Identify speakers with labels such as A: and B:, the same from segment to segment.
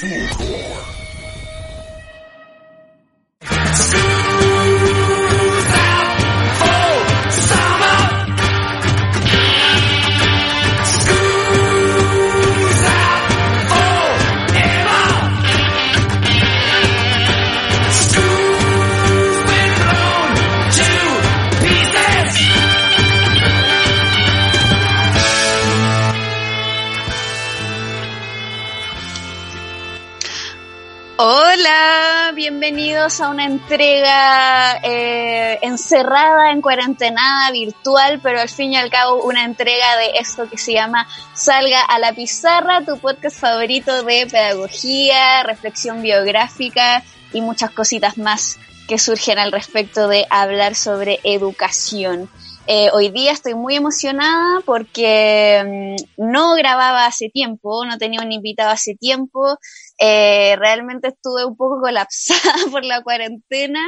A: Hola, a una entrega eh, encerrada, en cuarentenada, virtual, pero al fin y al cabo una entrega de esto que se llama Salga a la Pizarra, tu podcast favorito de pedagogía, reflexión biográfica y muchas cositas más que surgen al respecto de hablar sobre educación. Eh, hoy día estoy muy emocionada porque mm, no grababa hace tiempo, no tenía un invitado hace tiempo. Eh, realmente estuve un poco colapsada por la cuarentena,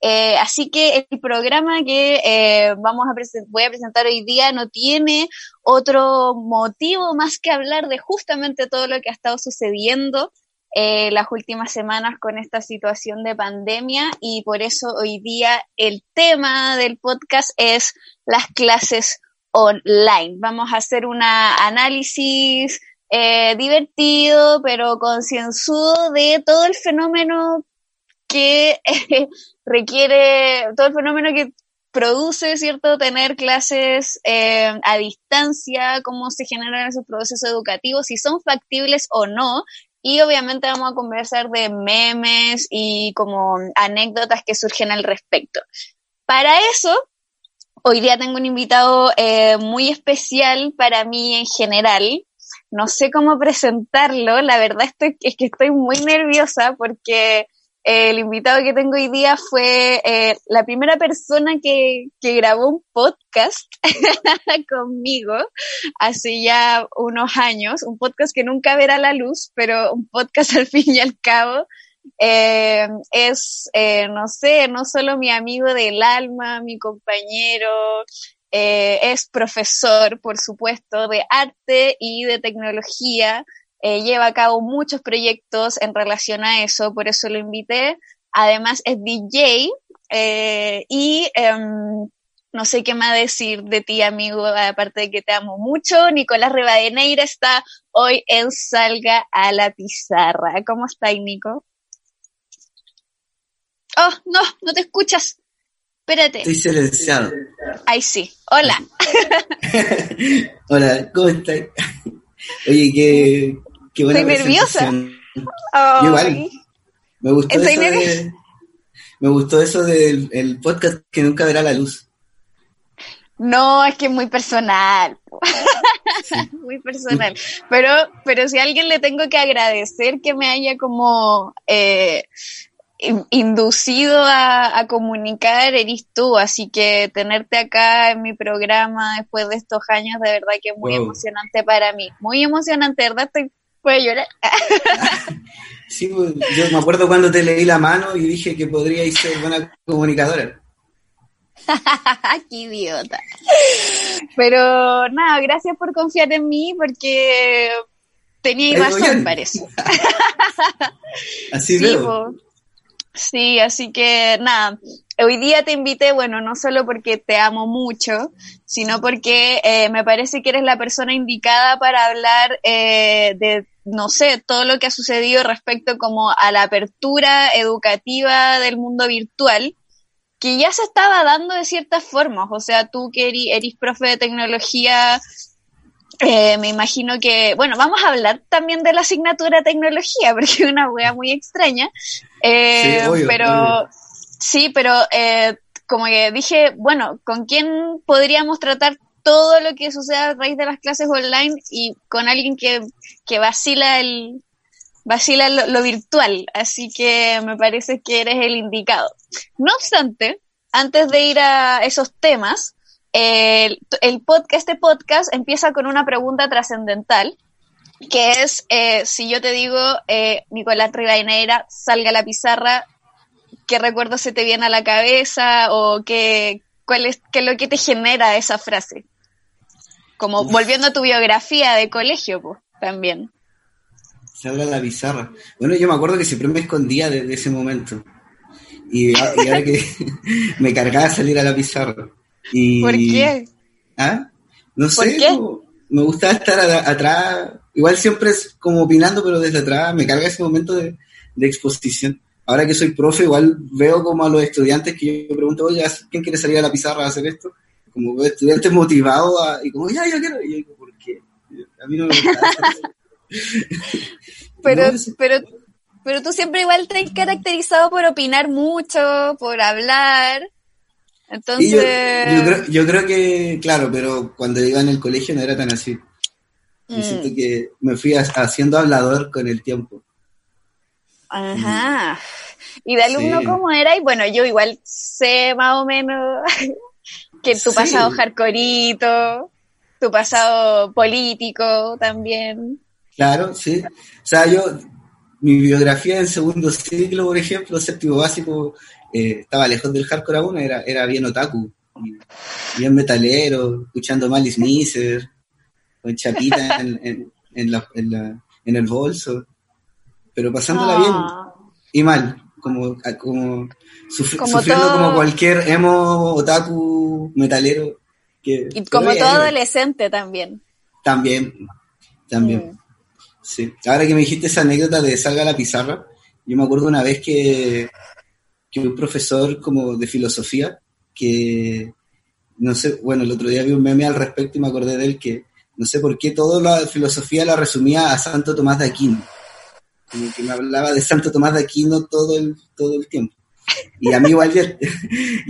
A: eh, así que el programa que vamos a voy a presentar hoy día no tiene otro motivo más que hablar de justamente todo lo que ha estado sucediendo eh, las últimas semanas con esta situación de pandemia y por eso hoy día el tema del podcast es las clases online. Vamos a hacer un análisis eh, divertido pero concienzudo de todo el fenómeno que requiere, todo el fenómeno que produce, ¿cierto?, tener clases eh, a distancia, cómo se generan esos procesos educativos, si son factibles o no, y obviamente vamos a conversar de memes y como anécdotas que surgen al respecto. Para eso, hoy día tengo un invitado eh, muy especial para mí en general. No sé cómo presentarlo, la verdad es que estoy muy nerviosa porque el invitado que tengo hoy día fue eh, la primera persona que, que grabó un podcast conmigo hace ya unos años, un podcast que nunca verá la luz, pero un podcast al fin y al cabo. Eh, es, eh, no sé, no solo mi amigo del alma, mi compañero, es profesor, por supuesto, de arte y de tecnología. Eh, lleva a cabo muchos proyectos en relación a eso, por eso lo invité. Además es DJ eh, y em, no sé qué más decir de ti, amigo, aparte de que te amo mucho. Nicolás Rivadeneira está hoy en Salga a la Pizarra. ¿Cómo estás, Nico? Oh, no, no te escuchas. Espérate.
B: Estoy silenciado.
A: Ay, sí. Hola.
B: Hola, ¿cómo estás? Oye, qué,
A: Estoy nerviosa.
B: igual. Me gustó, eso de, me gustó eso del podcast que nunca verá la luz.
A: No, es que es muy personal. muy personal. Pero, pero si a alguien le tengo que agradecer que me haya como eh, inducido a, comunicar, eres tú. Así que tenerte acá en mi programa después de estos años, de verdad que es muy emocionante para mí. Muy emocionante, ¿verdad? Estoy Puede llorar.
B: sí, pues, yo me acuerdo cuando te leí la mano y dije que podríais ser buena comunicadora.
A: Qué idiota. Pero nada, gracias por confiar en mí porque tenía razón, parece.
B: así sí,
A: Sí, así que nada, hoy día te invité, bueno, no solo porque te amo mucho, sino porque eh, me parece que eres la persona indicada para hablar eh, de, no sé, todo lo que ha sucedido respecto como a la apertura educativa del mundo virtual, que ya se estaba dando de ciertas formas, o sea, tú que eres, profe de tecnología, eh, me imagino que, bueno, vamos a hablar también de la asignatura tecnología, porque es una wea muy extraña, eh, pero sí, pero eh, como que dije, bueno, ¿con quién podríamos tratar todo lo que sucede a raíz de las clases online y con alguien que, que vacila el vacila lo, virtual? Así que me parece que eres el indicado. No obstante, antes de ir a esos temas, el, el podcast, este podcast empieza con una pregunta trascendental que es, eh, si yo te digo, eh, Nicolás Rivadeneira, salga a la pizarra, ¿qué recuerdo se te viene a la cabeza o qué, cuál es, qué es lo que te genera esa frase? Como volviendo a tu biografía de colegio, pues, también.
B: Salga la pizarra. Bueno, yo me acuerdo que siempre me escondía desde ese momento. Y, ahora que me cargaba salir a la pizarra. Y,
A: ¿Por qué?
B: ¿Ah? No sé, me gustaba estar atrás, igual siempre es como opinando, pero desde atrás me carga ese momento de, exposición. Ahora que soy profe, igual veo como a los estudiantes que yo pregunto, oye, ¿quién quiere salir a la pizarra a hacer esto? Como veo estudiantes motivados y como, ya, yo quiero. Y yo digo, ¿por qué? A mí no me gusta.
A: pero, pero, pero tú siempre igual te has caracterizado por opinar mucho, por hablar. Entonces...
B: Yo, creo, que, claro, pero cuando iba en el colegio no era tan así. Mm. siento que me fui haciendo hablador con el tiempo.
A: Ajá. ¿Y de alumno cómo era? Y bueno, yo igual sé más o menos que tu pasado hardcoreito, tu pasado político también.
B: Claro, sí. O sea, yo, mi biografía en segundo ciclo, por ejemplo, séptimo básico, eh, estaba lejos del hardcore aún, era, era bien otaku, bien metalero, escuchando Malice Miser, con chapita en, en, la, en, el bolso, pero pasándola bien ah. y mal, como, como, sufriendo como cualquier emo, otaku, metalero. Que
A: y como todo adolescente también.
B: También, también. Mm. Sí. Ahora que me dijiste esa anécdota de salga la pizarra, yo me acuerdo una vez que que un profesor como de filosofía, que no sé, bueno, el otro día vi un meme al respecto y me acordé de él que no sé por qué toda la filosofía la resumía a Santo Tomás de Aquino. Como que me hablaba de Santo Tomás de Aquino todo el, todo el tiempo. Y a mí igual ya,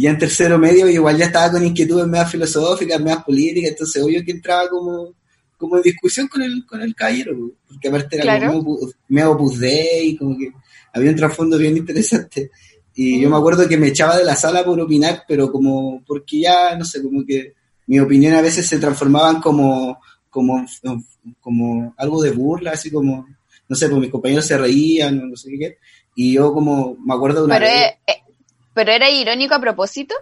B: en tercero medio igual ya estaba con inquietudes más filosóficas, más políticas, entonces obvio que entraba como, como en discusión con el, con el caballero, porque aparte era como medio opus y como que había un trasfondo bien interesante. Y yo me acuerdo que me echaba de la sala por opinar, pero como, porque ya, no sé, como que mi opinión a veces se transformaban como, como, como algo de burla, así como, no sé, pues mis compañeros se reían, no sé qué, y yo como, me acuerdo de una
A: pero, vez, eh, ¿Pero era irónico a propósito?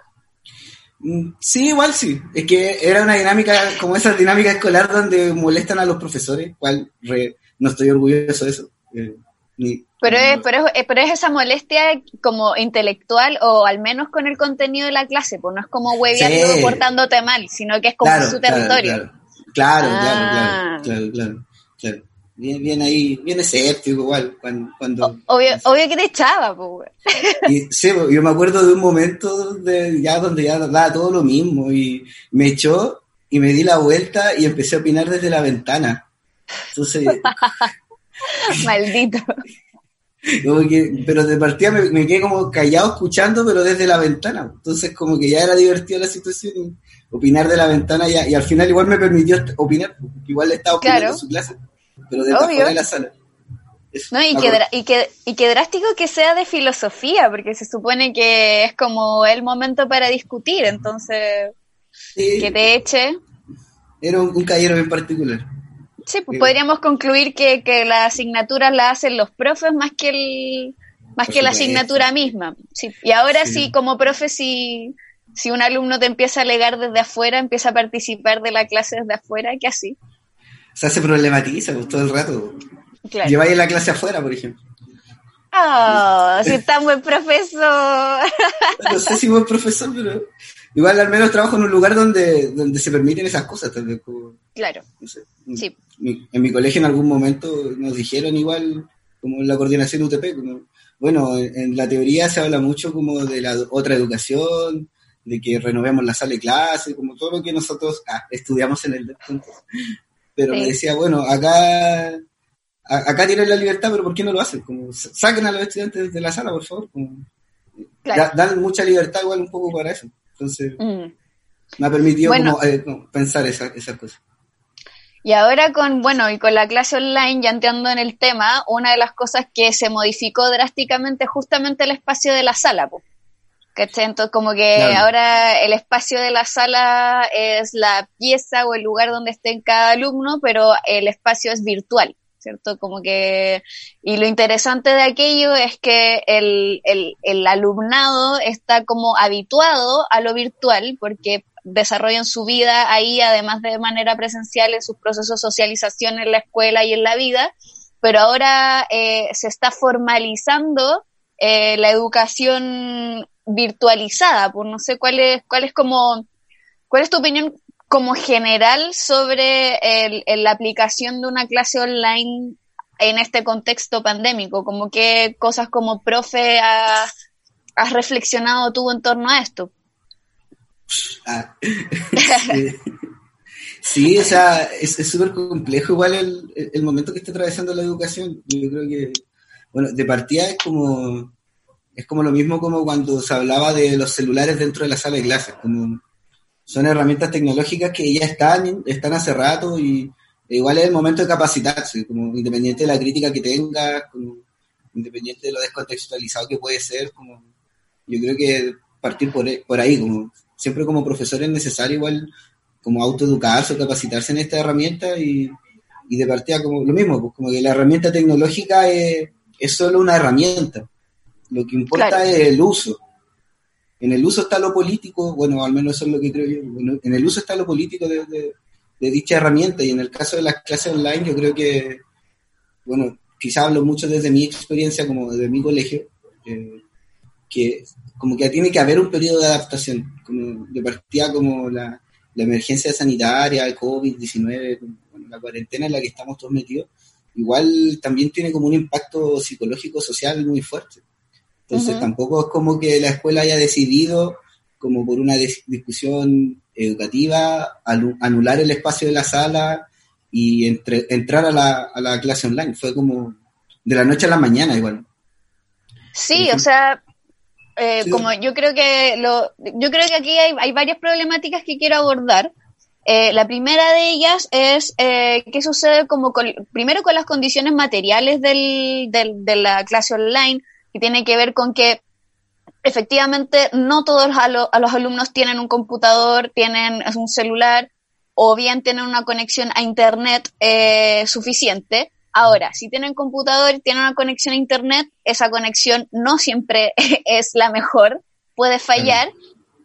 B: Mm, sí, igual sí. Es que era una dinámica, como esa dinámica escolar donde molestan a los profesores, cual no estoy orgulloso de eso. Eh,
A: pero es, pero, es, pero es esa molestia como intelectual o al menos con el contenido de la clase, pues no es como hueveando sí. portándote mal, sino que es como su territorio.
B: Claro, claro, claro, claro, claro, claro, Bien, bien ahí, bien escéptico igual, cuando... cuando
A: obvio, obvio que te echaba, pues.
B: Y, sí, yo me acuerdo de un momento de, ya donde ya daba todo lo mismo y me echó y me di la vuelta y empecé a opinar desde la ventana. Entonces...
A: Maldito.
B: Pero de partida me, quedé como callado escuchando, pero desde la ventana. Entonces, como que ya era divertida la situación y opinar de la ventana y, al final igual me permitió opinar, igual estaba opinando en su clase, pero desde afuera de la sala.
A: no, y, que, y, que, y que drástico que sea de filosofía, porque se supone que es como el momento para discutir, entonces que te eche.
B: Era un, un caballero en particular.
A: Sí, pues podríamos concluir que, que las asignaturas las hacen los profes más que el más que la asignatura misma. Sí. Y ahora sí. como profe, si, si un alumno te empieza a alegar desde afuera, empieza a participar de la clase desde afuera, ¿qué así?
B: O se problematiza pues, todo el rato. Claro. Lleváis la clase afuera, por ejemplo.
A: Oh, si tan buen profesor.
B: No sé si buen profesor, pero igual al menos trabajo en un lugar donde, donde se permiten esas cosas también.
A: claro. sí
B: en mi colegio en algún momento nos dijeron igual, como en la coordinación UTP, como, bueno, en, la teoría se habla mucho como de la otra educación, de que renovemos la sala de clase, como todo lo que nosotros ah, estudiamos en el Pero me decía, bueno, acá acá tienen la libertad, pero ¿por qué no lo hacen? Como, saquen a los estudiantes de la sala, por favor. dan mucha libertad igual un poco para eso. Entonces, mm. me ha permitido eh, pensar esas esa cosas.
A: Y ahora con, bueno, y con la clase online, ya entrando en el tema, una de las cosas que se modificó drásticamente es justamente el espacio de la sala, pues. Entonces, como que ahora el espacio de la sala es la pieza o el lugar donde esté cada alumno, pero el espacio es virtual, ¿cierto? Como que, y lo interesante de aquello es que el, el, el alumnado está como habituado a lo virtual, porque desarrollan su vida ahí, además de manera presencial, en sus procesos de socialización en la escuela y en la vida, pero ahora eh, se está formalizando eh, la educación virtualizada, pues no sé cuál es, cuál es como, cuál es tu opinión como general sobre la aplicación de una clase online en este contexto pandémico, como qué cosas como profe has, reflexionado tú en torno a esto.
B: Ah, sí. o sea, es súper complejo igual el, el, momento que está atravesando la educación. Yo creo que, bueno, de partida es como, es como lo mismo como cuando se hablaba de los celulares dentro de la sala de clases, como son herramientas tecnológicas que ya están, están hace rato y igual es el momento de capacitarse, como independiente de la crítica que tengas, como independiente de lo descontextualizado que puede ser, como yo creo que partir por, por ahí, como siempre como profesor es necesario igual como autoeducarse o capacitarse en esta herramienta y, y de partida como lo mismo, pues como que la herramienta tecnológica es, es solo una herramienta, lo que importa es el uso. En el uso está lo político, bueno, al menos eso es lo que creo yo, en el uso está lo político de dicha herramienta. Y en el caso de las clases online, yo creo que, bueno, quizá hablo mucho desde mi experiencia como desde mi colegio, eh, que como que tiene que haber un periodo de adaptación, como de partida como la, la emergencia sanitaria, el COVID-19, la cuarentena en la que estamos todos metidos, igual también tiene como un impacto psicológico, social muy fuerte. Entonces tampoco es como que la escuela haya decidido, como por una discusión educativa, anular el espacio de la sala y entrar a la, a la clase online. Fue como de la noche a la mañana igual.
A: Sí, o sea, eh, como yo creo que lo, yo creo que aquí hay, hay varias problemáticas que quiero abordar. Eh, la primera de ellas es eh, qué sucede como primero con las condiciones materiales del, del, de la clase online, que tiene que ver con que efectivamente no todos los alumnos tienen un computador, tienen un celular o bien tienen una conexión a Internet eh, suficiente. Ahora, si tienen computador y tienen una conexión a Internet, esa conexión no siempre es la mejor, puede fallar.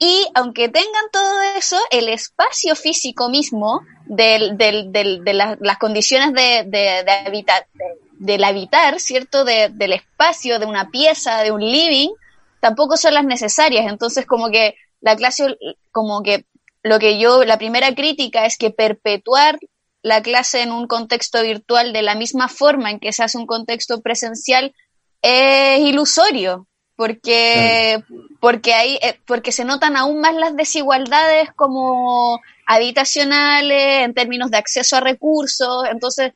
A: Y aunque tengan todo eso, el espacio físico mismo del, de las condiciones de, de, habitar, del habitar, ¿cierto? del espacio, de una pieza, de un living, tampoco son las necesarias. Entonces, como que la clase, como que lo que yo, la primera crítica es que perpetuar la clase en un contexto virtual de la misma forma en que se hace un contexto presencial es ilusorio, porque, porque, hay, eh, porque se notan aún más las desigualdades como habitacionales, en términos de acceso a recursos. Entonces,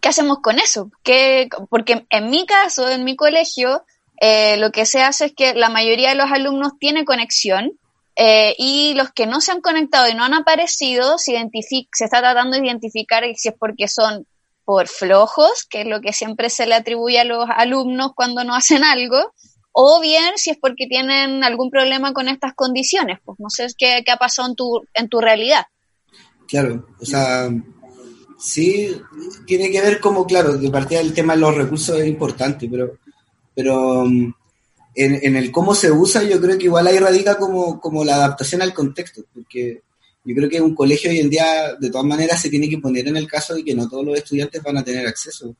A: ¿qué hacemos con eso? ¿Qué, porque en mi caso, en mi colegio, eh, lo que se hace es que la mayoría de los alumnos tiene conexión eh, y los que no se han conectado y no han aparecido, se, se está tratando de identificar si es porque son por flojos, que es lo que siempre se le atribuye a los alumnos cuando no hacen algo, o bien si es porque tienen algún problema con estas condiciones. Pues no sé qué, qué ha pasado en tu, en tu realidad.
B: Claro, o sea, sí, tiene que ver como, claro, de partida del tema de los recursos es importante, pero pero mm, en, el cómo se usa yo creo que igual ahí radica como, como la adaptación al contexto, porque yo creo que un colegio hoy en día de todas maneras se tiene que poner en el caso de que no todos los estudiantes van a tener acceso.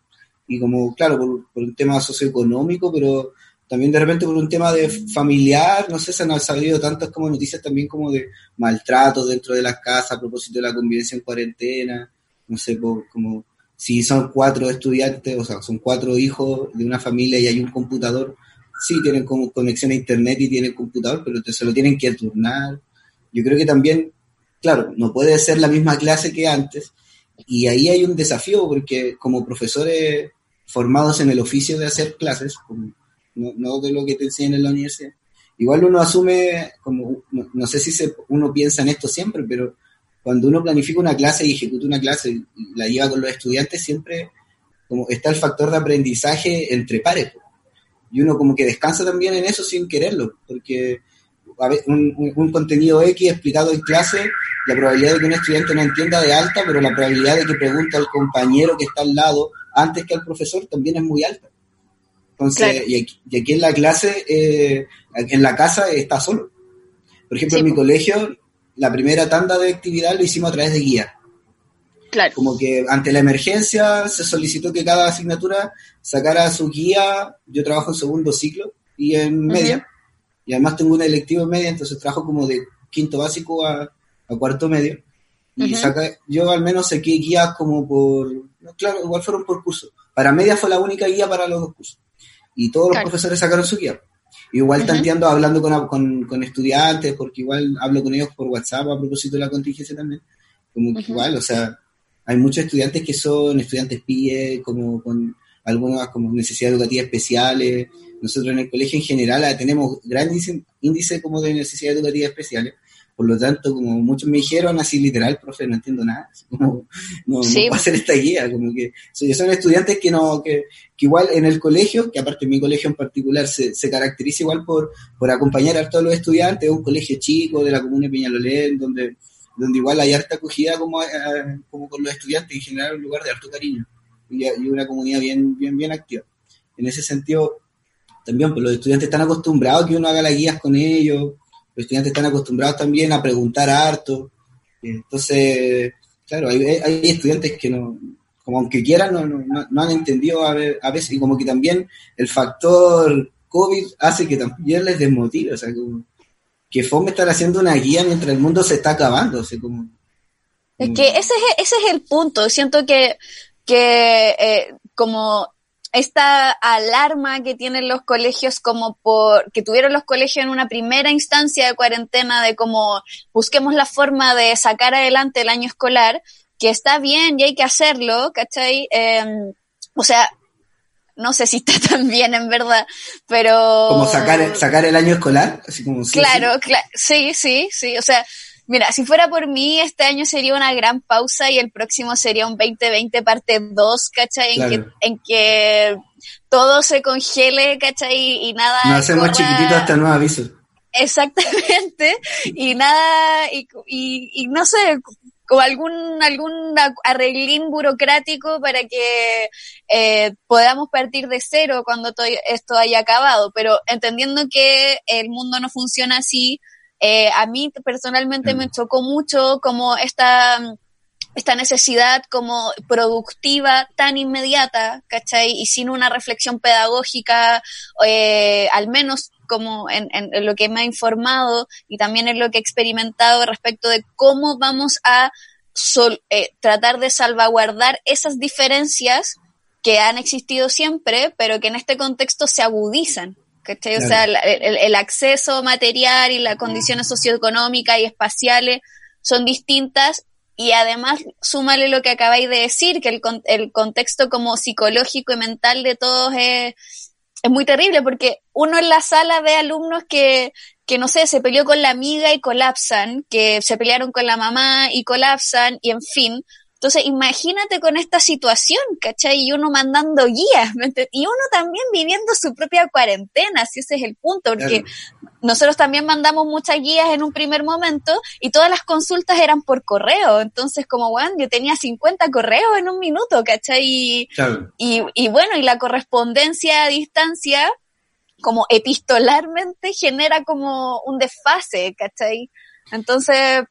B: Y como, claro, por, un tema socioeconómico, pero también de repente por un tema de familiar, no sé, se han sabido tantas como noticias también como de maltratos dentro de las casas a propósito de la convivencia en cuarentena, no sé, como si son cuatro estudiantes, o sea, son cuatro hijos de una familia y hay un computador, sí tienen como conexión a internet y tienen computador, pero se lo tienen que turnar. Yo creo que también, claro, no puede ser la misma clase que antes, y ahí hay un desafío porque como profesores formados en el oficio de hacer clases, no, de lo que te enseñan en la universidad, igual uno asume, como, no, sé si se, uno piensa en esto siempre, pero cuando uno planifica una clase y ejecuta una clase y la lleva con los estudiantes, siempre como está el factor de aprendizaje entre pares. Y uno como que descansa también en eso sin quererlo, porque un, un, contenido X explicado en clase, la probabilidad de que un estudiante no entienda de alta, pero la probabilidad de que pregunte al compañero que está al lado antes que al profesor también es muy alta. Entonces, y, aquí, en la clase, eh, en la casa está solo. Por ejemplo, en mi colegio la primera tanda de actividad lo hicimos a través de guía.
A: Claro.
B: Como que ante la emergencia se solicitó que cada asignatura sacara su guía. Yo trabajo en segundo ciclo y en media. Y además tengo un electivo en media, entonces trabajo como de quinto básico a, cuarto medio. Y saca, yo al menos saqué guías como por, claro, igual fueron por curso. Para media fue la única guía para los dos cursos. Y todos los profesores sacaron su guía. Igual uh tanteando, hablando con, con, estudiantes, porque igual hablo con ellos por WhatsApp a propósito de la contingencia también. Como que igual, o sea, hay muchos estudiantes que son estudiantes PIE, como con algunas como necesidades educativas especiales. Nosotros en el colegio en general tenemos gran índice, como de necesidades educativas especiales. Por lo tanto, como muchos me dijeron así literal, profe, no entiendo nada, como, no, no puedo hacer esta guía, como que son estudiantes que no, que, que, igual en el colegio, que aparte mi colegio en particular se, se caracteriza igual por, por acompañar a todos los estudiantes, es un colegio chico de la comuna de Peñalolén, donde, donde igual hay harta acogida como, eh, como con los estudiantes, en general un lugar de harto cariño y, y una comunidad bien, bien, bien activa. En ese sentido, también pues los estudiantes están acostumbrados a que uno haga las guías con ellos, los estudiantes están acostumbrados también a preguntar harto. Entonces, claro, hay, hay estudiantes que no, como aunque quieran, no, no, no han entendido a, ver, a, veces, y como que también el factor COVID hace que también les desmotive, o sea, como que FOME estar haciendo una guía mientras el mundo se está acabando, o sea, como...
A: Es que ese es, ese es el punto, siento que, que eh, como esta alarma que tienen los colegios como por que tuvieron los colegios en una primera instancia de cuarentena de como busquemos la forma de sacar adelante el año escolar, que está bien y hay que hacerlo, ¿cachai? Em, o sea, no sé si está tan bien en verdad, pero...
B: Como sacar, sacar el año escolar, así como...
A: claro, claro, sí, sí, sí, o sea, Mira, si fuera por mí, este año sería una gran pausa y el próximo sería un 2020 parte 2, ¿cachai? En, que, en que todo se congele, ¿cachai? Y nada.
B: Nos hacemos chiquititos hasta nuevo aviso.
A: Exactamente. Y nada, y, y, no sé, como algún, algún arreglín burocrático para que eh, podamos partir de cero cuando todo esto haya acabado. Pero entendiendo que el mundo no funciona así, eh, a mí personalmente me chocó mucho como esta, esta necesidad como productiva tan inmediata, ¿cachai? Y sin una reflexión pedagógica, eh, al menos como en, lo que me ha informado y también en lo que he experimentado respecto de cómo vamos a eh, tratar de salvaguardar esas diferencias que han existido siempre, pero que en este contexto se agudizan. ¿Cachai? O sea, el, acceso material y las condiciones socioeconómicas y espaciales son distintas y además súmale lo que acabáis de decir, que el, el contexto como psicológico y mental de todos es, es muy terrible porque uno en la sala ve alumnos que, que no sé, se peleó con la amiga y colapsan, que se pelearon con la mamá y colapsan y en fin, entonces, imagínate con esta situación, ¿cachai? Y uno mandando guías, y uno también viviendo su propia cuarentena, si ese es el punto, porque nosotros también mandamos muchas guías en un primer momento y todas las consultas eran por correo. Entonces, como, bueno, yo tenía 50 correos en un minuto, ¿cachai? Y, y, y bueno, y la correspondencia a distancia, como epistolarmente, genera como un desfase, ¿cachai? Entonces,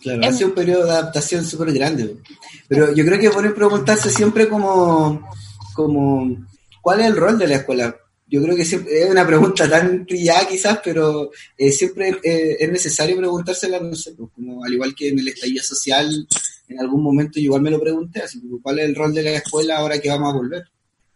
B: Claro, ha sido un periodo de adaptación súper grande. Pero yo creo que es bueno preguntarse siempre como, como, ¿cuál es el rol de la escuela? Yo creo que siempre, es una pregunta tan trillada quizás, pero eh, siempre eh, es necesario preguntársela, no sé, pues, como al igual que en el estallido social, en algún momento igual me lo pregunté, así como, ¿cuál es el rol de la escuela ahora que vamos a volver?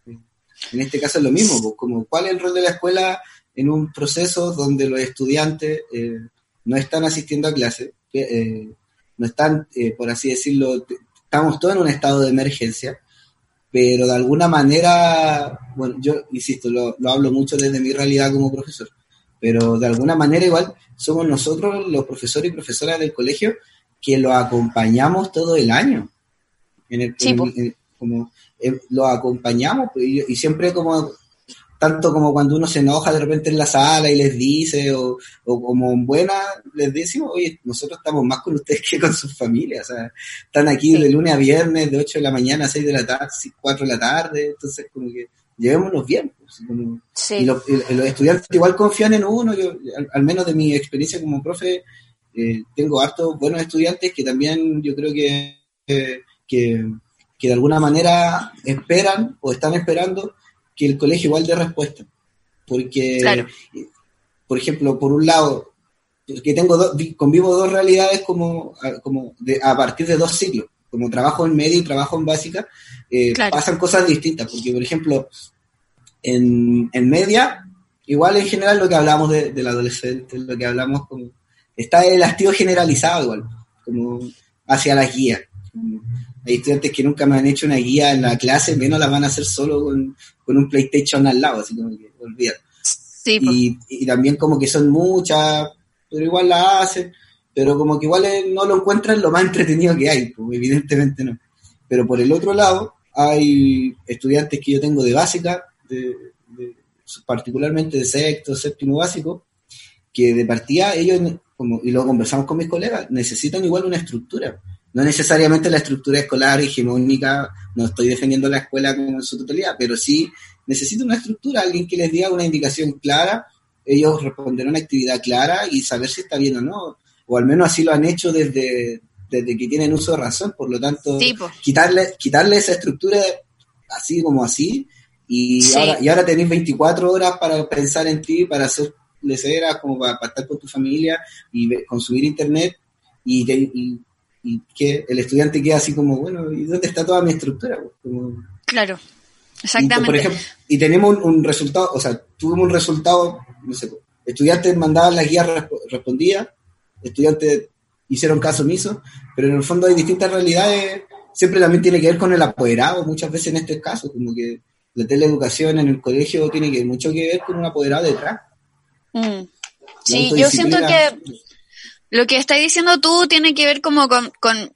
B: En este caso es lo mismo, pues, como, ¿cuál es el rol de la escuela en un proceso donde los estudiantes eh, no están asistiendo a clase? Eh, no están, eh, por así decirlo, estamos todos en un estado de emergencia, pero de alguna manera, bueno, yo insisto, lo, hablo mucho desde mi realidad como profesor, pero de alguna manera igual somos nosotros los profesores y profesoras del colegio que lo acompañamos todo el año. En el, como eh, lo acompañamos pues, y, siempre como tanto como cuando uno se enoja de repente en la sala y les dice, o, o como en buena, les decimos, oye, nosotros estamos más con ustedes que con sus familias, o sea, están aquí de lunes a viernes, de 8 de la mañana a 6 de la tarde, 4 de la tarde, entonces como que llevémonos bien. Pues, y, los estudiantes igual confían en uno, yo, al, menos de mi experiencia como profe, eh, tengo hartos buenos estudiantes que también yo creo que, que que, que de alguna manera esperan o están esperando que el colegio igual dé respuesta. Porque, por ejemplo, por un lado, que tengo convivo dos realidades como, como a partir de dos ciclos, como trabajo en media y trabajo en básica, eh, pasan cosas distintas, porque por ejemplo, en, en, media, igual en general lo que hablamos de, del adolescente, lo que hablamos como, está el hastío generalizado igual, como hacia las guías. Hay estudiantes que nunca me han hecho una guía en la clase, menos la van a hacer solo con, con un PlayStation al lado, así como que olvídate. y, y, también como que son muchas, pero igual la hacen, pero como que igual no lo encuentran lo más entretenido que hay, pues evidentemente no. Pero por el otro lado, hay estudiantes que yo tengo de básica, de, particularmente de sexto, séptimo básico, que de partida ellos, como, y lo conversamos con mis colegas, necesitan igual una estructura. No necesariamente la estructura escolar hegemónica, no estoy defendiendo la escuela como en su totalidad, pero sí necesitan una estructura, alguien que les diga una indicación clara ellos responderán a una actividad clara y saber si está bien o no. O al menos así lo han hecho desde, desde que tienen uso de razón. Por lo tanto, quitarle, quitarle esa estructura así como así. Y, ahora, y ahora tenéis 24 horas para pensar en ti, para hacer leceras, como para, estar con tu familia y consumir internet. Y, que el estudiante queda así como, bueno, ¿y dónde está toda mi estructura?
A: claro. Exactamente. Y, por ejemplo,
B: y tenemos un, resultado, o sea, tuvimos un resultado, no sé, estudiantes mandaban las guías, respondía, estudiantes hicieron caso omiso, pero en el fondo hay distintas realidades, siempre también tiene que ver con el apoderado, muchas veces en este caso, como que la teleeducación en el colegio tiene que mucho que ver con un apoderado detrás.
A: Mm. Sí, yo siento que lo que estás diciendo tú tiene que ver como con, con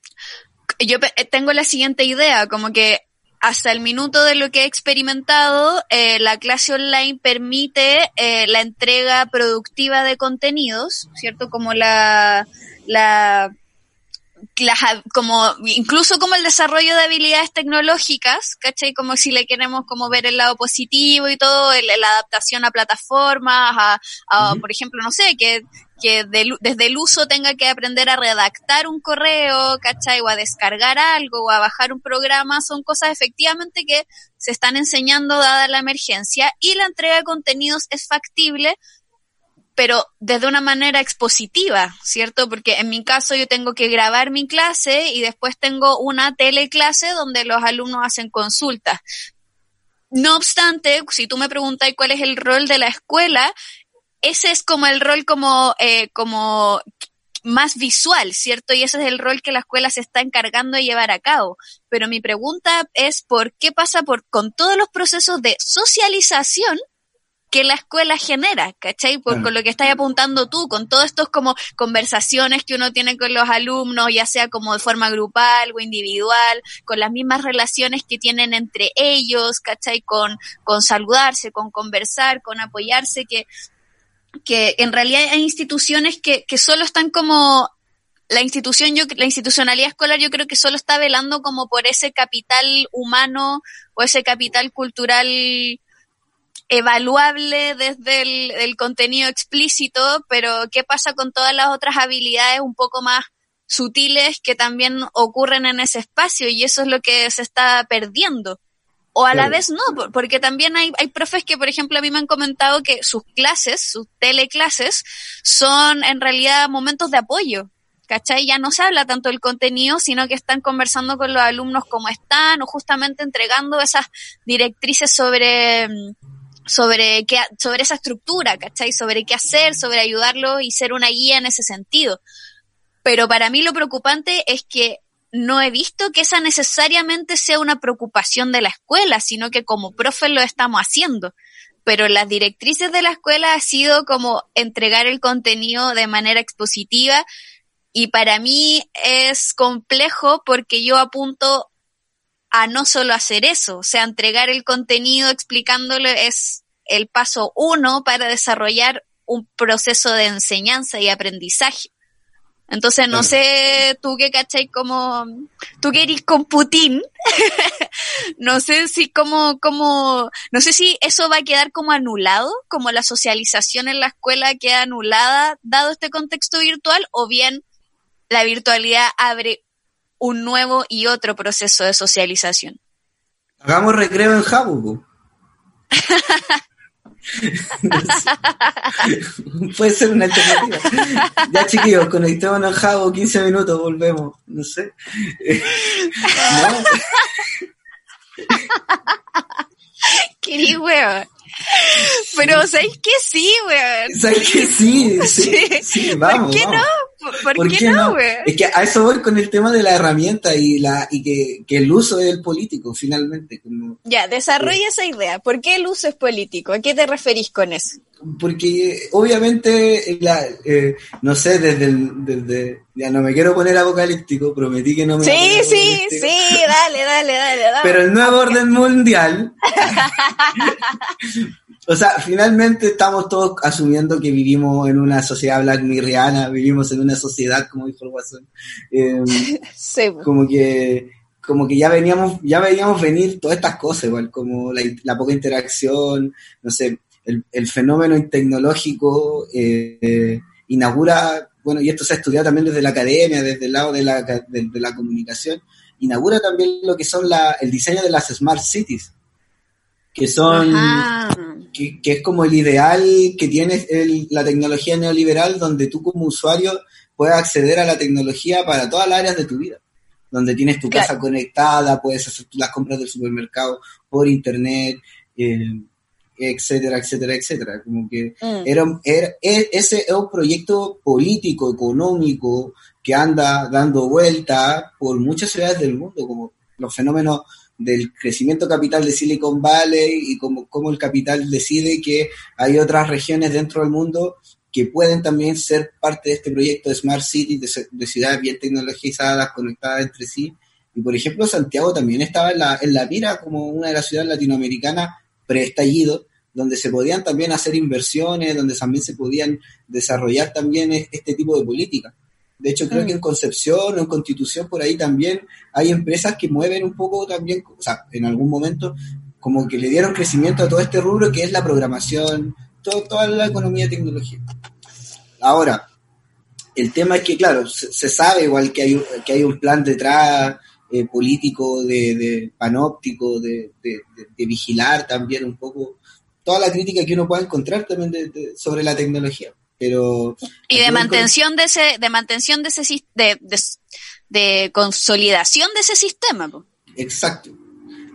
A: yo tengo la siguiente idea, como que hasta el minuto de lo que he experimentado, eh, la clase online permite eh, la entrega productiva de contenidos, ¿cierto? Como la, la, como, incluso como el desarrollo de habilidades tecnológicas, ¿cachai? Como si le queremos como ver el lado positivo y todo, la adaptación a plataformas, a, a por ejemplo, no sé, que que desde el uso tenga que aprender a redactar un correo, ¿cachai? O a descargar algo o a bajar un programa, son cosas efectivamente que se están enseñando dada la emergencia y la entrega de contenidos es factible, pero desde una manera expositiva, ¿cierto? Porque en mi caso yo tengo que grabar mi clase y después tengo una teleclase donde los alumnos hacen consultas. No obstante, si tú me preguntas cuál es el rol de la escuela, ese es como el rol como, eh, como más visual, ¿cierto? Y ese es el rol que la escuela se está encargando de llevar a cabo. Pero mi pregunta es por qué pasa por, con todos los procesos de socialización que la escuela genera, ¿cachai? Por, Con lo que estás apuntando tú, con todos estos como conversaciones que uno tiene con los alumnos, ya sea como de forma grupal o individual, con las mismas relaciones que tienen entre ellos, ¿cachai? Con, con saludarse, con conversar, con apoyarse, que que en realidad hay instituciones que, que solo están como la institución, yo, la institucionalidad escolar yo creo que solo está velando como por ese capital humano o ese capital cultural evaluable desde el, contenido explícito, pero ¿qué pasa con todas las otras habilidades un poco más sutiles que también ocurren en ese espacio? Y eso es lo que se está perdiendo. O a la vez no, porque también hay, hay profes que, por ejemplo, a mí me han comentado que sus clases, sus teleclases, son en realidad momentos de apoyo. ¿Cachai? Ya no se habla tanto del contenido, sino que están conversando con los alumnos cómo están o justamente entregando esas directrices sobre, sobre, qué, sobre esa estructura, ¿cachai? Sobre qué hacer, sobre ayudarlos y ser una guía en ese sentido. Pero para mí lo preocupante es que no he visto que esa necesariamente sea una preocupación de la escuela, sino que como profe lo estamos haciendo. Pero las directrices de la escuela ha sido como entregar el contenido de manera expositiva y para mí es complejo porque yo apunto a no solo hacer eso, o sea, entregar el contenido explicándolo es el paso uno para desarrollar un proceso de enseñanza y aprendizaje. Entonces, no sé, tú que cachai como, tú que eres con Putin, no sé si como, como, no sé si eso va a quedar como anulado, como la socialización en la escuela queda anulada dado este contexto virtual, o bien la virtualidad abre un nuevo y otro proceso de socialización.
B: Hagamos recreo en Jabo. Puede ser una alternativa. Ya chiquillos, conectémonos en Jabo, 15 minutos, volvemos. No sé.
A: Qué weón. Pero ¿sabéis que sí, weón?
B: ¿Sabéis que sí? Sí, sí, vamos.
A: ¿Por qué
B: vamos.
A: no? ¿Por, qué, no, weón?
B: Es que a eso voy con el tema de la herramienta y la y que, que el uso es el político, finalmente. Como,
A: Ya, desarrolla esa idea. ¿Por qué el uso es político? ¿A qué te referís con eso?
B: porque obviamente, la, eh, no sé, desde, el, desde, ya no me quiero poner apocalíptico, prometí que no me...
A: Sí,
B: iba a
A: sí, sí, dale, dale, dale. dale.
B: Pero el nuevo orden mundial, o sea, finalmente estamos todos asumiendo que vivimos en una sociedad black mirriana, vivimos en una sociedad, como dijo el Guasón, eh,
A: Sí,
B: como que como que ya veníamos ya veníamos venir todas estas cosas igual como la, la poca interacción no sé el, el fenómeno tecnológico eh, eh, inaugura bueno y esto se ha estudiado también desde la academia desde el lado de la, de, de la comunicación inaugura también lo que son la, el diseño de las smart cities que son que, que es como el ideal que tiene el- la tecnología neoliberal, donde tú como usuario puedes acceder a la tecnología para todas las áreas de tu vida, donde tienes tu
A: Claro.
B: casa conectada, puedes hacer las compras del supermercado por internet, eh, etcétera, etcétera, etcétera. Como que
A: Mm.
B: era, era- e- ese es un proyecto político, económico, que anda dando vuelta por muchas ciudades del mundo, como los fenómenos del crecimiento capital de Silicon Valley y como, como el capital decide que hay otras regiones dentro del mundo que pueden también ser parte de este proyecto de Smart City, de, ci- de ciudades bien tecnologizadas, conectadas entre sí. Y por ejemplo, Santiago también estaba en la, en la mira como una de las ciudades latinoamericanas preestallido, donde se podían también hacer inversiones, donde también se podían desarrollar también es- este tipo de políticas. De hecho, creo
A: Mm.
B: que en Concepción o en Constitución por ahí también hay empresas que mueven un poco también, o sea, en algún momento, como que le dieron crecimiento a todo este rubro que es la programación, todo, toda la economía y tecnología. Ahora, el tema es que, claro, se, se sabe igual que hay, un- que hay un plan detrás eh, político, de, de panóptico, de, de- de- de vigilar también un poco toda la crítica que uno pueda encontrar también de- de- sobre la tecnología. Pero
A: Y de mantención de ese, de mantención de ese de, de, de consolidación de ese sistema. po.
B: Exacto.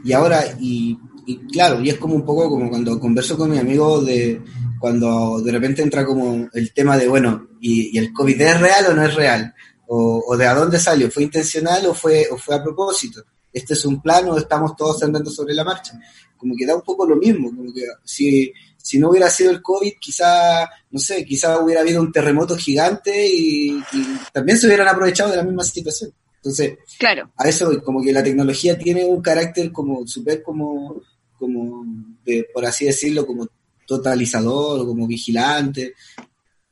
B: Y ahora, y, y claro, y es como un poco como cuando converso con mi amigo de cuando de repente entra como el tema de, bueno, ¿y, y el COVID es real o no es real? O, o de a dónde salió, ¿fue intencional o fue, o fue a propósito? ¿Este es un plan o estamos todos andando sobre la marcha? Como que da un poco lo mismo, como que si, si no hubiera sido el COVID, quizá, no sé, quizá hubiera habido un terremoto gigante y, y también se hubieran aprovechado de la misma situación. Entonces,
A: Claro.
B: a eso como que la tecnología tiene un carácter como súper como, como de, por así decirlo, como totalizador o como vigilante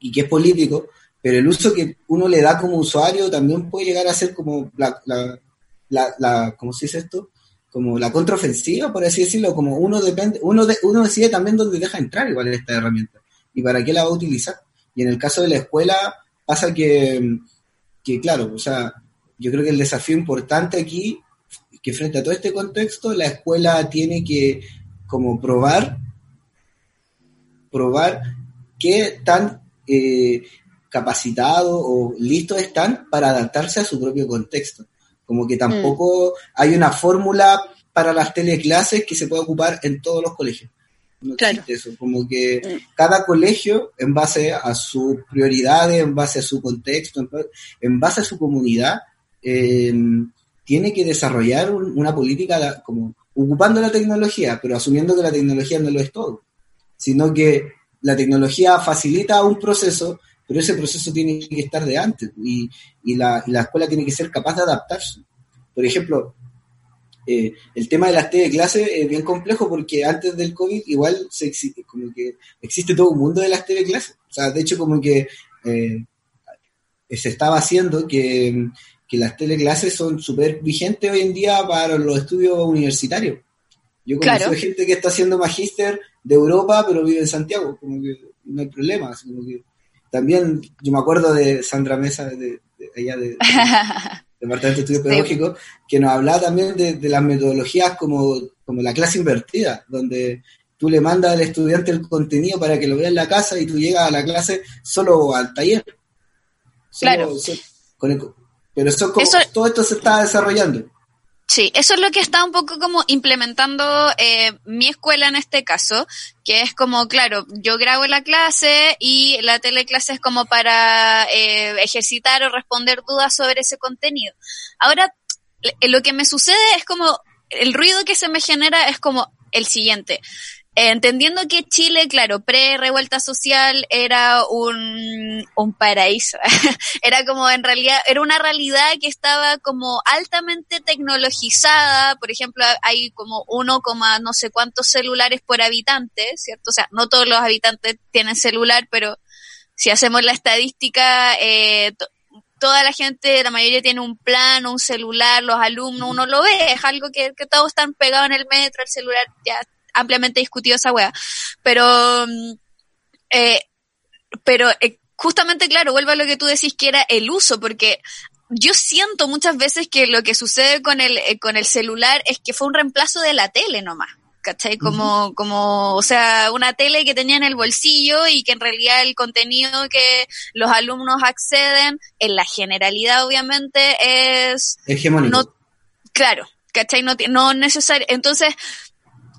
B: y que es político, pero el uso que uno le da como usuario también puede llegar a ser como la, la, la, la ¿cómo se dice esto? Como la contraofensiva, por así decirlo, como uno depende, uno de, uno decide también dónde deja entrar igual esta herramienta y para qué la va a utilizar. Y en el caso de la escuela pasa que, que claro, o sea, yo creo que el desafío importante aquí, que frente a todo este contexto, la escuela tiene que como probar, probar qué tan eh, capacitados o listos están para adaptarse a su propio contexto. Como que tampoco hay una fórmula para las teleclases que se pueda ocupar en todos los colegios. No
A: Claro.
B: existe eso. Como que cada colegio, en base a sus prioridades, en base a su contexto, en, base a su comunidad, eh, tiene que desarrollar un- una política como ocupando la tecnología, pero asumiendo que la tecnología no lo es todo, sino que la tecnología facilita un proceso, pero ese proceso tiene que estar de antes y, y la, y la escuela tiene que ser capaz de adaptarse. Por ejemplo, eh, el tema de las clases es bien complejo porque antes del COVID igual se existe, como que existe todo un mundo de las TV clases. O sea, de hecho como que eh, se estaba haciendo que, que las teleclases son súper vigentes hoy en día para los estudios universitarios. Yo conozco
A: Claro.
B: gente que está haciendo magíster de Europa, pero vive en Santiago, como que no hay problema. así como que también yo me acuerdo de Sandra Mesa, de, de allá de, Departamento de Estudios Pedagógicos, que nos hablaba también de, las metodologías como, como la clase invertida, donde tú le mandas al estudiante el contenido para que lo vea en la casa y tú llegas a la clase solo al taller.
A: claro.
B: pero eso, todo esto se está desarrollando.
A: Sí, eso es lo que está un poco como implementando eh, mi escuela en este caso, que es como, claro, yo grabo la clase y la teleclase es como para eh, ejercitar o responder dudas sobre ese contenido. Ahora, lo que me sucede es como, el ruido que se me genera es como el siguiente. Entendiendo que Chile, claro, pre-revuelta social era un, un paraíso. era como en realidad, era una realidad que estaba como altamente tecnologizada. Por ejemplo, hay como uno no sé cuántos celulares por habitante, ¿cierto? O sea, no todos los habitantes tienen celular, pero si hacemos la estadística, eh, toda la gente, la mayoría tiene un plan, un celular, los alumnos, uno lo ve, es algo que, que todos están pegados en el metro, el celular ya ampliamente discutido esa wea. Pero, mm, eh, pero eh, justamente, claro, vuelvo a lo que tú decís que era el uso, porque yo siento muchas veces que lo que sucede con el, eh, con el celular es que fue un reemplazo de la tele nomás. ¿Cachai? Como, como, o sea, una tele que tenía en el bolsillo y que en realidad el contenido que los alumnos acceden, en la generalidad obviamente, es...
B: Hegemónico.
A: No, claro, ¿cachai? No, no necesario. Entonces,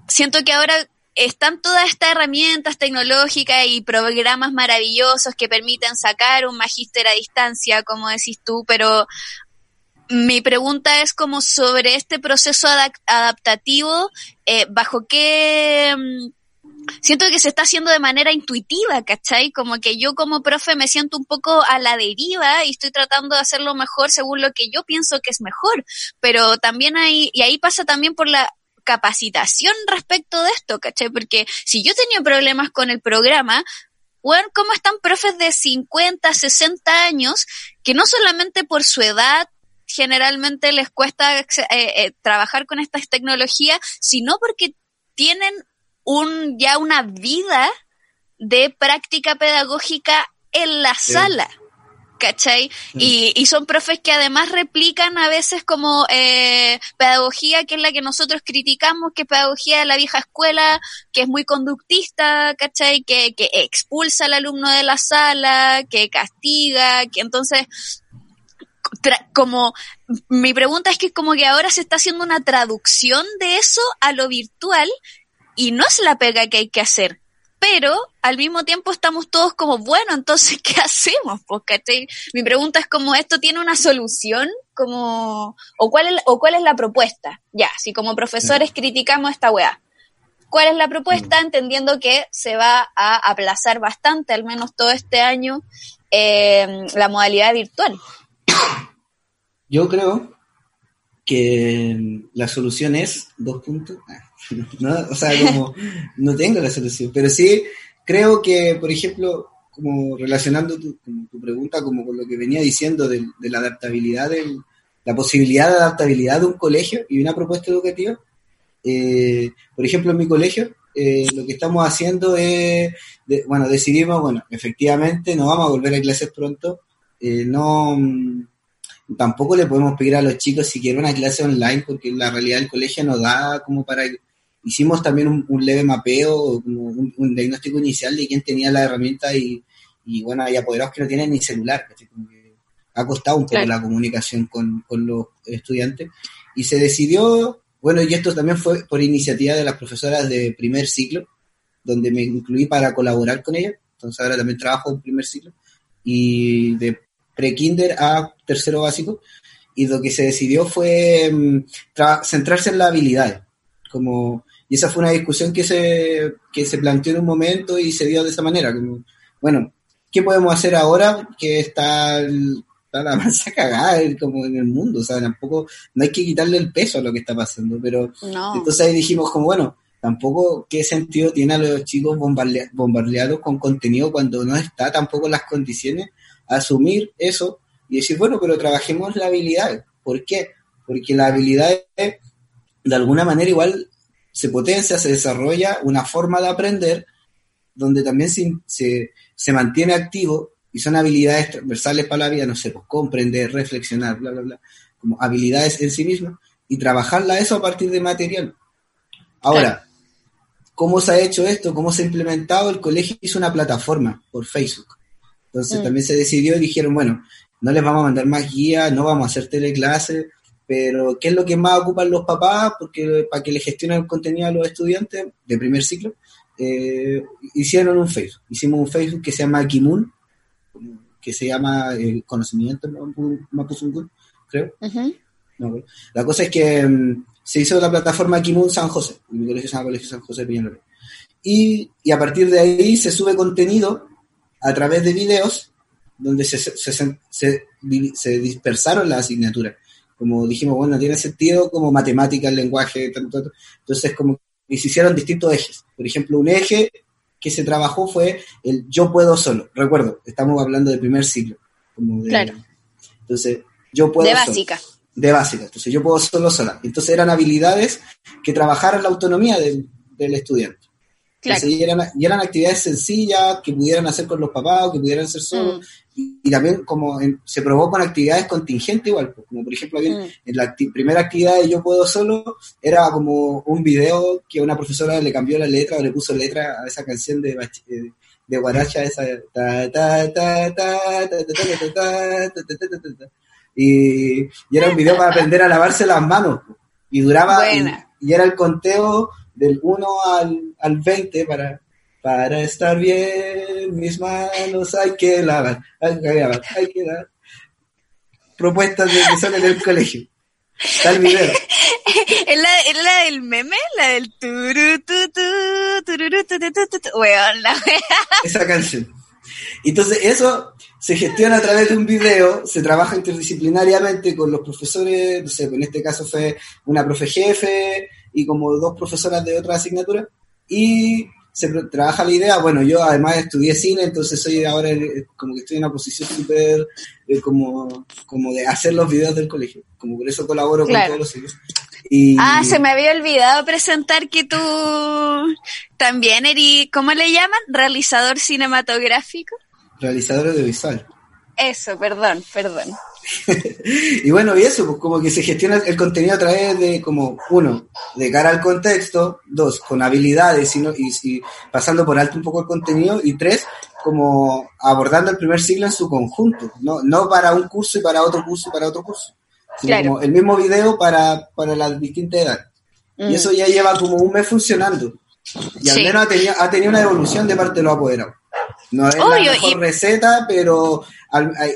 A: siento que ahora están todas estas herramientas tecnológicas y programas maravillosos que permiten sacar un magíster a distancia, como decís tú, pero mi pregunta es como sobre este proceso adaptativo, eh, bajo qué... Mm, siento que se está haciendo de manera intuitiva, ¿cachai? Como que yo como profe me siento un poco a la deriva y estoy tratando de hacerlo mejor según lo que yo pienso que es mejor, pero también hay, y ahí pasa también por la capacitación respecto de esto, ¿cachai? Porque si yo tenía problemas con el programa, bueno, ¿cómo están profes de 50, 60 años que no solamente por su edad generalmente les cuesta eh, eh, trabajar con estas tecnologías, sino porque tienen un ya una vida de práctica pedagógica en la sala. ¿Cachai? Mm. Y, y, son profes que además replican a veces como eh, pedagogía que es la que nosotros criticamos, que es pedagogía de la vieja escuela, que es muy conductista, ¿cachai? Que, que expulsa al alumno de la sala, que castiga, que entonces como mi pregunta es que como que ahora se está haciendo una traducción de eso a lo virtual y no es la pega que hay que hacer pero al mismo tiempo estamos todos como, bueno, entonces, ¿qué hacemos? Pues, Mi pregunta es como, ¿esto tiene una solución? Como, o, cuál es, ¿O cuál es la propuesta? Ya, si como profesores criticamos esta weá, ¿cuál es la propuesta? Mm. Entendiendo que se va a aplazar bastante, al menos todo este año, eh, la modalidad virtual.
B: Yo creo que la solución es dos puntos. Ah, ¿no? O sea, como no tengo la solución, pero sí creo que, por ejemplo, como relacionando tu, tu pregunta como con lo que venía diciendo de, la adaptabilidad, de la posibilidad de adaptabilidad de un colegio y una propuesta educativa, eh, por ejemplo, en mi colegio, eh, lo que estamos haciendo es, bueno, decidimos, bueno, efectivamente no vamos a volver a clases pronto, eh, no tampoco le podemos pedir a los chicos si quieren una clase online porque la realidad del colegio no da como para hicimos también un, leve mapeo, un, diagnóstico inicial de quién tenía la herramienta y, bueno, hay apoderados que no tienen ni celular, ha costado un poco la comunicación con, los estudiantes. Y se decidió, bueno, y esto también fue por iniciativa de las profesoras de primer ciclo, donde me incluí para colaborar con ellas, entonces ahora también trabajo en primer ciclo, y de pre-kinder a tercero básico, y lo que se decidió fue mm, centrarse en las habilidades, como y esa fue una discusión que se, que se planteó en un momento y se dio de esa manera. Como, bueno, ¿qué podemos hacer ahora que está, la masa cagada como en el mundo? O sea, tampoco, no hay que quitarle el peso a lo que está pasando, pero entonces ahí dijimos como, bueno, tampoco qué sentido tiene a los chicos bombardeados con contenido cuando no está tampoco las condiciones asumir eso y decir, bueno, pero trabajemos la habilidad. ¿Por qué? Porque la habilidad de alguna manera igual se potencia, se desarrolla una forma de aprender donde también se, se, mantiene activo y son habilidades transversales para la vida, no sé, pues comprender, reflexionar, bla, bla, bla. como habilidades en sí mismas, y trabajarla eso a partir de material. Ahora, ¿cómo se ha hecho esto? ¿Cómo se ha implementado? El colegio hizo una plataforma por Facebook. Entonces mm. también se decidió y dijeron, bueno, no les vamos a mandar más guías, no vamos a hacer teleclases, pero ¿qué es lo que más ocupan los papás? Porque para que le gestionen el contenido a los estudiantes de primer ciclo, eh, hicieron un Facebook. Hicimos un Facebook que se llama Kimun, que se llama el Conocimiento Mapuzungún, creo. la cosa es que mm, se hizo la plataforma Kimun San José, mi colegio se llama Colegio San José Peñalolén. Y, y a partir de ahí se sube contenido a través de videos donde se, se, se, se dispersaron las asignaturas como dijimos, bueno, tiene sentido como matemática, el lenguaje, tanto, entonces como y se hicieron distintos ejes. Por ejemplo, un eje que se trabajó fue el yo puedo solo. Recuerdo, estamos hablando de primer ciclo.
A: claro.
B: Entonces, yo puedo
A: De básica.
B: De básica. Entonces, yo puedo solo sola. Entonces, eran habilidades que trabajaran la autonomía del, del estudiante. y, eran, y, eran, actividades sencillas que pudieran hacer con los papás o que pudieran hacer solos. Mm y, también como se probó con actividades contingentes igual, pues, como por ejemplo mm. en la primera actividad de Yo Puedo Solo era como un video que una profesora le cambió la letra o le puso letra a esa canción de, de Guaracha, esa y, y era un video para aprender a lavarse las manos y duraba y, y, era el conteo del 1 al, al 20 para para estar bien, mis manos hay que lavar, hay que lavar, hay que lavar. Propuestas de que son en el colegio. Está el video.
A: ¿Es la, ¿Es la del meme? La del turu, tu, tu, tururu, tu, tu, tu, tu, Weón, la
B: Esa canción. Entonces, eso se gestiona a través de un video, se trabaja interdisciplinariamente con los profesores, no sé, en este caso fue una profe jefe y como dos profesoras de otra asignatura, y se trabaja la idea, bueno, yo además estudié cine, entonces soy ahora como que estoy en una posición súper eh, como, como de hacer los videos del colegio, como por eso colaboro con todos los hijos.
A: Ah, se me había olvidado presentar que tú también eres, ¿cómo le llaman? Realizador cinematográfico.
B: Realizador audiovisual.
A: Eso, perdón, perdón.
B: y bueno, y eso, pues como que se gestiona el contenido a través de, como, uno, de cara al contexto, dos, con habilidades y, y, pasando por alto un poco el contenido, y tres, como abordando el primer siglo en su conjunto, no, no para un curso y para otro curso y para otro curso, sino como el mismo video para, para las distintas edades. Y mm. eso ya lleva como un mes funcionando. Y al menos ha tenido, ha tenido una evolución de parte de los apoderados. No es la mejor receta, pero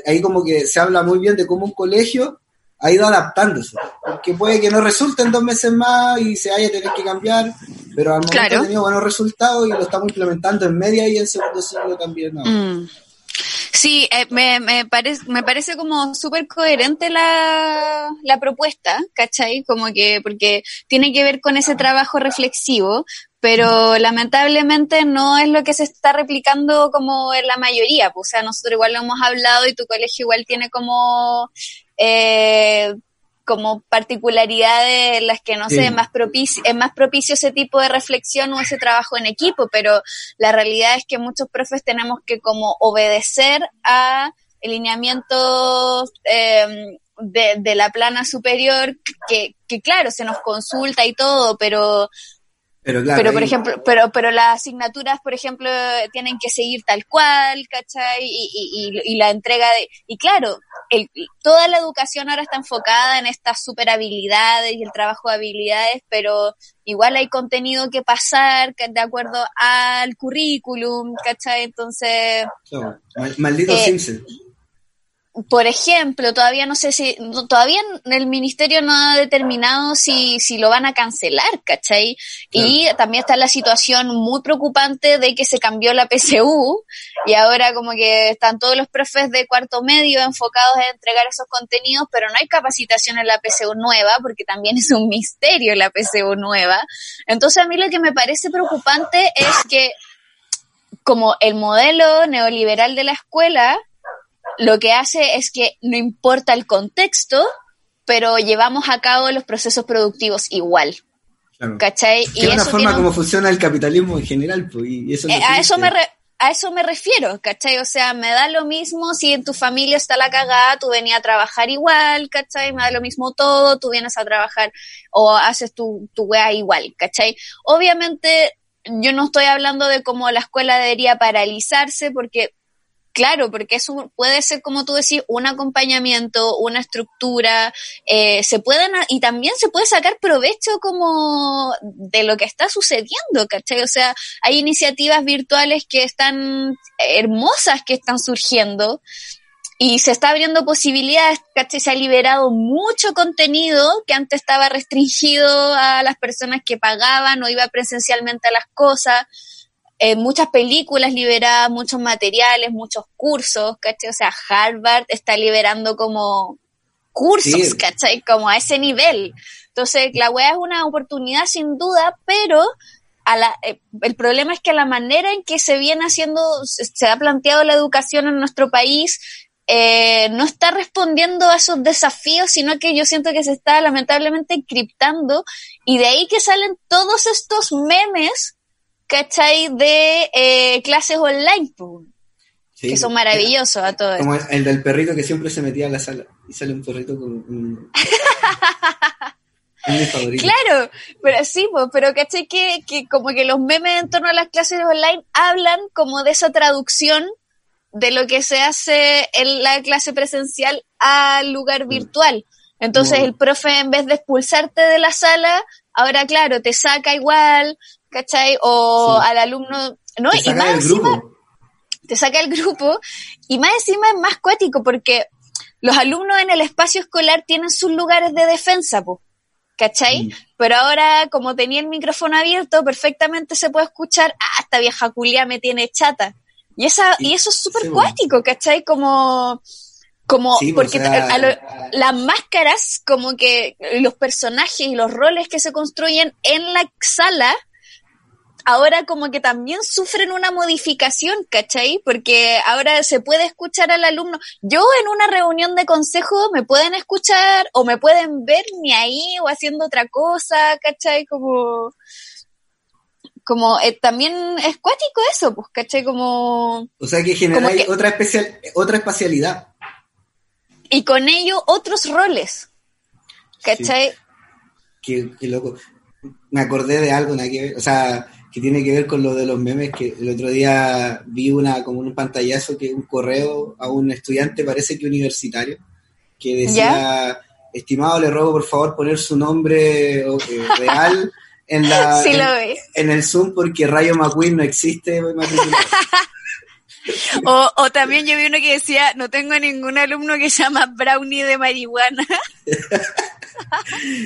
B: ahí como que se habla muy bien de cómo un colegio ha ido adaptándose. Porque puede que no resulte en dos meses más y se haya tener que cambiar, pero al momento ha tenido buenos resultados y lo estamos implementando en media y en segundo siglo también. Mm.
A: Sí, eh, me, me, parece, me parece como súper coherente la, la propuesta, ¿cachai? Como que, porque tiene que ver con ese trabajo reflexivo, pero lamentablemente no es lo que se está replicando como en la mayoría. Pues, o sea, nosotros igual lo hemos hablado y tu colegio igual tiene como, eh, como particularidades las que no sé, es más propicio, es más propicio ese tipo de reflexión o ese trabajo en equipo, pero la realidad es que muchos profes tenemos que como obedecer a lineamientos eh, de, de, la plana superior, que, que claro, se nos consulta y todo, pero pero, claro, por ejemplo, pero, pero las asignaturas, por ejemplo, tienen que seguir tal cual, ¿cachai? Y, y, y la entrega de, y claro, el, toda la educación ahora está enfocada en estas super habilidades y el trabajo de habilidades, pero igual hay contenido que pasar de acuerdo al currículum, ¿cachai? Entonces...
B: maldito eh, Simpson
A: por ejemplo, todavía no sé si, todavía el ministerio no ha determinado si, si lo van a cancelar, ¿cachai? Y también está la situación muy preocupante de que se cambió la PSU y ahora como que están todos los profes de cuarto medio enfocados en entregar esos contenidos, pero no hay capacitación en la PSU nueva porque también es un misterio la PSU nueva. Entonces a mí lo que me parece preocupante es que como el modelo neoliberal de la escuela, lo que hace es que no importa el contexto, pero llevamos a cabo los procesos productivos igual. ¿Cachai?
B: y es una forma como funciona el capitalismo en general. Pues, y eso
A: eh, a, eso me a eso me refiero, ¿cachai? O sea, me da lo mismo si en tu familia está la cagada, tú venías a trabajar igual, ¿cachai? Me da lo mismo todo, tú vienes a trabajar o haces tu, tu wea igual, ¿cachai? Obviamente, yo no estoy hablando de cómo la escuela debería paralizarse, porque Claro, porque puede ser, como tú decís, un acompañamiento, una estructura, eh, se pueden, y también se puede sacar provecho como de lo que está sucediendo, ¿cachai? O sea, hay iniciativas virtuales que están hermosas, que están surgiendo, y se está abriendo posibilidades, ¿cachai? Se ha liberado mucho contenido que antes estaba restringido a las personas que pagaban o iba presencialmente a las cosas eh, muchas películas liberadas, muchos materiales, muchos cursos, ¿cachai? O sea, Harvard está liberando como cursos, ¿cachai? Como a ese nivel. Entonces, la web es una oportunidad sin duda, pero a la, eh, el problema es que la manera en que se viene haciendo, se ha planteado la educación en nuestro país, eh, no está respondiendo a esos desafíos, sino que yo siento que se está lamentablemente encriptando y de ahí que salen todos estos memes ¿cachai? De eh, clases online, que son maravillosos a todos.
B: Como el del perrito que siempre se metía a la sala y sale un perrito con un...
A: Claro, pero sí, pues, pero ¿cachai? Que, que como que los memes en torno a las clases online hablan como de esa traducción de lo que se hace en la clase presencial al lugar mm. virtual. Entonces el profe en vez de expulsarte de la sala, ahora claro, te saca igual, ¿cachai? O al alumno, ¿no?
B: Te
A: y más
B: encima,
A: te saca el grupo, y más encima es más cuático porque los alumnos en el espacio escolar tienen sus lugares de defensa, pues. ¿cachai? Pero ahora, como tenía el micrófono abierto, perfectamente se puede escuchar, ah, esta vieja culia me tiene chata. Y esa, y, eso es súper cuático, ¿cachai? Como, como, porque las máscaras, como que los personajes y los roles que se construyen en la sala, ahora como que también sufren una modificación, ¿cachai? Porque ahora se puede escuchar al alumno. Yo en una reunión de consejo me pueden escuchar o me pueden ver ni ahí o haciendo otra cosa, ¿cachai? Como, como eh, también es cuático eso, pues, ¿cachai? Como...
B: O sea que genera otra, especial, otra espacialidad.
A: Y con ello otros roles, ¿cachai?
B: Qué, loco. Me acordé de algo, o sea, que tiene que ver con lo de los memes, que el otro día vi una como un pantallazo que un correo a un estudiante, parece que universitario, que decía, estimado, le ruego por favor poner su nombre eh, real en la en, el Zoom porque Rayo McQueen no existe.
A: o, o también yo vi uno que decía, no tengo ningún alumno que se llama Brownie de marihuana.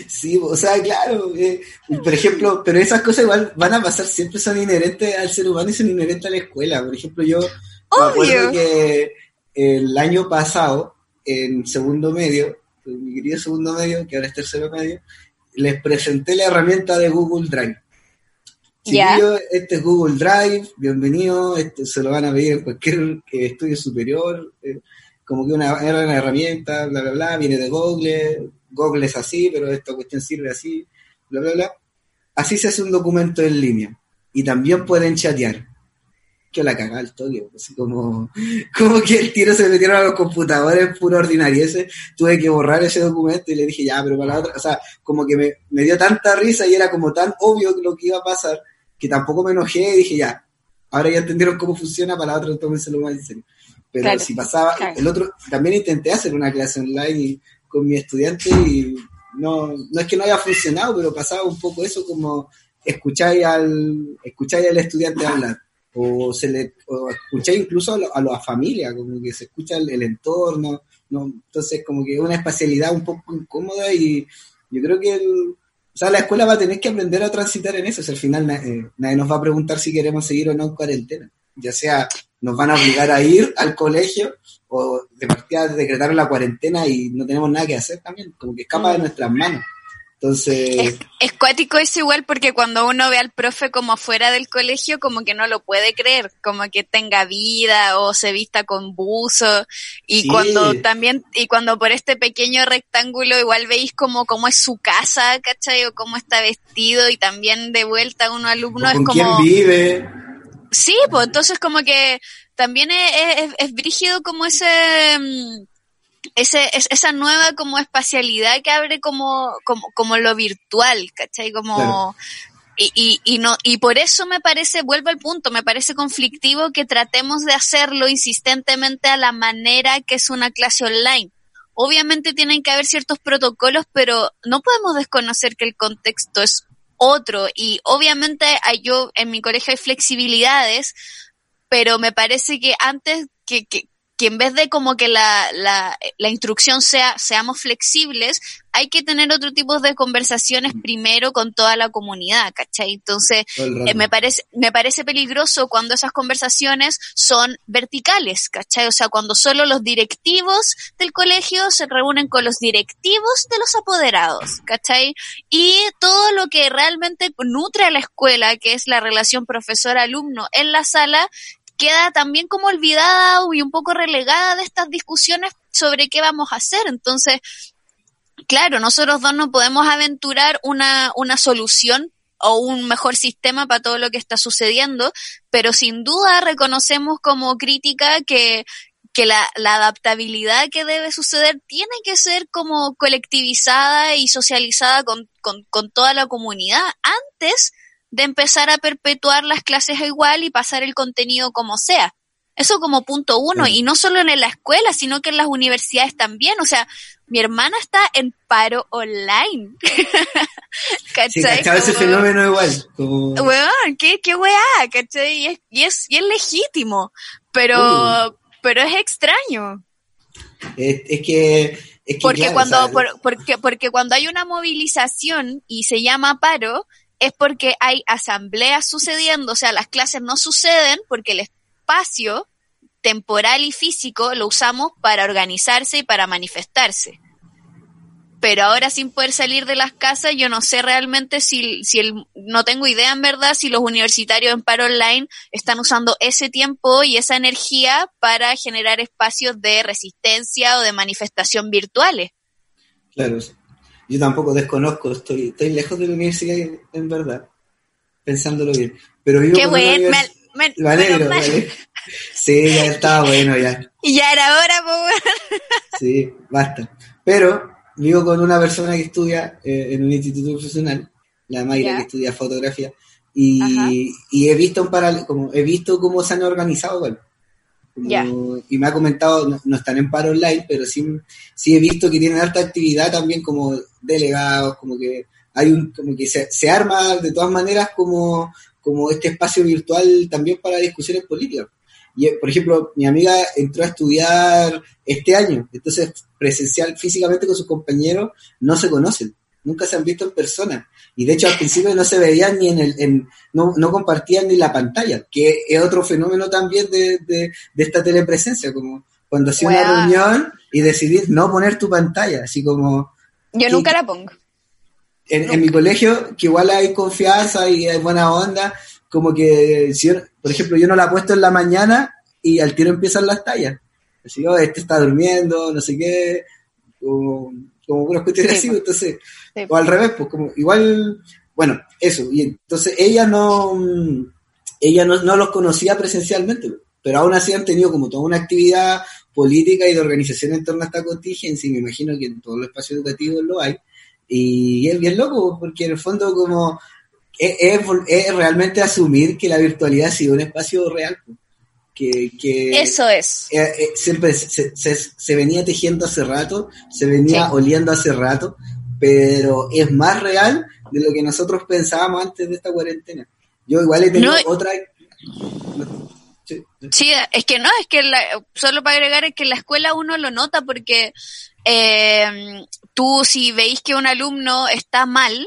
B: sí, o sea, claro, eh, por ejemplo, pero esas cosas igual van a pasar, siempre son inherentes al ser humano y son inherentes a la escuela. Por ejemplo, yo me acuerdo que el año pasado, en segundo medio, mi querido segundo medio, que ahora es tercero medio, les presenté la herramienta de Google Drive. Chiquillo, este es Google Drive, bienvenido, este se lo van a pedir en cualquier eh, estudio superior, eh, como que una, era una herramienta, bla, bla, bla, viene de Google, Google es así, pero esta cuestión sirve así, bla, bla, bla. Así se hace un documento en línea. Y también pueden chatear. Que la cagada el toque, así como, como que el tiro se metieron a los computadores puro ese Tuve que borrar ese documento y le dije, ya, pero para la otra, o sea, como que me, me dio tanta risa y era como tan obvio lo que iba a pasar, que tampoco me enojé y dije, ya, ahora ya entendieron cómo funciona, para la otra tómenselo más en serio. Pero si pasaba, el otro, también intenté hacer una clase online y con mi estudiante y no, no es que no haya funcionado, pero pasaba un poco eso como escucháis al, escucháis al estudiante hablar o, se le, o escucháis incluso a, a la familia, como que se escucha el, entorno, ¿no? entonces como que una espacialidad un poco incómoda y yo creo que o sea, la escuela va a tener que aprender a transitar en eso, o al final eh, nadie nos va a preguntar si queremos seguir o no en cuarentena, ya sea nos van a obligar a ir al colegio o de partida decretar la cuarentena y no tenemos nada que hacer también, como que escapa de mm. nuestras manos. Entonces...
A: Es, cuático eso igual porque cuando uno ve al profe como fuera del colegio, como que no lo puede creer, como que tenga vida o se vista con buzo y cuando también, y cuando por este pequeño rectángulo igual veis como cómo es su casa, ¿cachai? O cómo está vestido y también de vuelta uno alumno es como...
B: quién vive
A: Sí, pues entonces como que también es, es, brígido como ese, mm, ese, esa nueva como espacialidad que abre como, como, como lo virtual, ¿cachai? Como, y, y, y, no, y por eso me parece, vuelvo al punto, me parece conflictivo que tratemos de hacerlo insistentemente a la manera que es una clase online. Obviamente tienen que haber ciertos protocolos, pero no podemos desconocer que el contexto es otro. Y obviamente hay, yo en mi colegio hay flexibilidades, pero me parece que antes que, que, que en vez de como que la, la, la, instrucción sea seamos flexibles, hay que tener otro tipo de conversaciones primero con toda la comunidad, ¿cachai? Entonces, eh, me, parece, me parece peligroso cuando esas conversaciones son verticales, ¿cachai? O sea, cuando solo los directivos del colegio se reúnen con los directivos de los apoderados, ¿cachai? Y todo lo que realmente nutre a la escuela, que es la relación profesor-alumno en la sala, queda también como olvidada y un poco relegada de estas discusiones sobre qué vamos a hacer. Entonces, claro, nosotros dos no podemos aventurar una, una solución o un mejor sistema para todo lo que está sucediendo, pero sin duda reconocemos como crítica que, que la, la, adaptabilidad que debe suceder tiene que ser como colectivizada y socializada con, con, con toda la comunidad antes de empezar a perpetuar las clases igual y pasar el contenido como sea. Eso como punto uno, y no solo en la escuela, sino que en las universidades también. O sea, mi hermana está en paro online.
B: ¿Cachai? Sí, ese fenómeno igual. Como...
A: qué, qué weá, ¿cachai? Y es, y es, y es legítimo, pero, pero es extraño.
B: Es, es que... Es que
A: porque cuando, porque, porque cuando hay una movilización y se llama paro, es porque hay asambleas sucediendo, o sea, las clases no suceden porque el espacio temporal y físico lo usamos para organizarse y para manifestarse. Pero ahora sin poder salir de las casas, yo no sé realmente si, si el, no tengo idea en verdad si los universitarios en paro online están usando ese tiempo y esa energía para generar espacios de resistencia o de manifestación virtuales.
B: Claro, yo tampoco desconozco, estoy, estoy lejos de la universidad en verdad, pensándolo bien. Pero vivo
A: Qué bueno, me,
B: lo alegro, Sí, ya estaba bueno ya.
A: Y ya era hora, pues.
B: Sí, basta. Pero vivo con una persona que estudia eh, en un instituto profesional, la Mayra, que estudia fotografía, y, y he visto un paral como he visto cómo se han organizado igual. Y me ha comentado, no, están en paro online, pero sí, sí he visto que tienen alta actividad también como delegados, como que hay un, como que se, se arma de todas maneras como, como este espacio virtual también para discusiones políticas. Y, por ejemplo, mi amiga entró a estudiar este año, entonces presencial físicamente con sus compañeros no se conocen, nunca se han visto en persona. Y de hecho al principio no se veían ni en el, en, no, no compartían ni la pantalla, que es otro fenómeno también de, de, esta telepresencia, como cuando hacía una reunión y decidís no poner tu pantalla, así como...
A: Yo nunca la pongo.
B: En, mi colegio, que igual hay confianza y hay buena onda, como que, si por ejemplo, yo no la he puesto en la mañana y al tiro empiezan las tallas. Así, oh, este está durmiendo, no sé qué, como, como unas cuestiones así, pues. O al revés, pues como igual, bueno, eso, y entonces ella no, ella no, no los conocía presencialmente, pero aún así han tenido como toda una actividad política y de organización en torno a esta contingencia, y me imagino que en todos los espacios educativos lo hay, y es bien loco, porque en el fondo como es, es, realmente asumir que la virtualidad ha sido un espacio real. Que, que,
A: Eso es.
B: Eh, eh, siempre se, se, se, venía tejiendo hace rato, se venía oliendo hace rato, pero es más real de lo que nosotros pensábamos antes de esta cuarentena. Yo igual he tenido otra...
A: Sí, es que no, es que solo para agregar es que en la escuela uno lo nota porque eh, tú si veis que un alumno está mal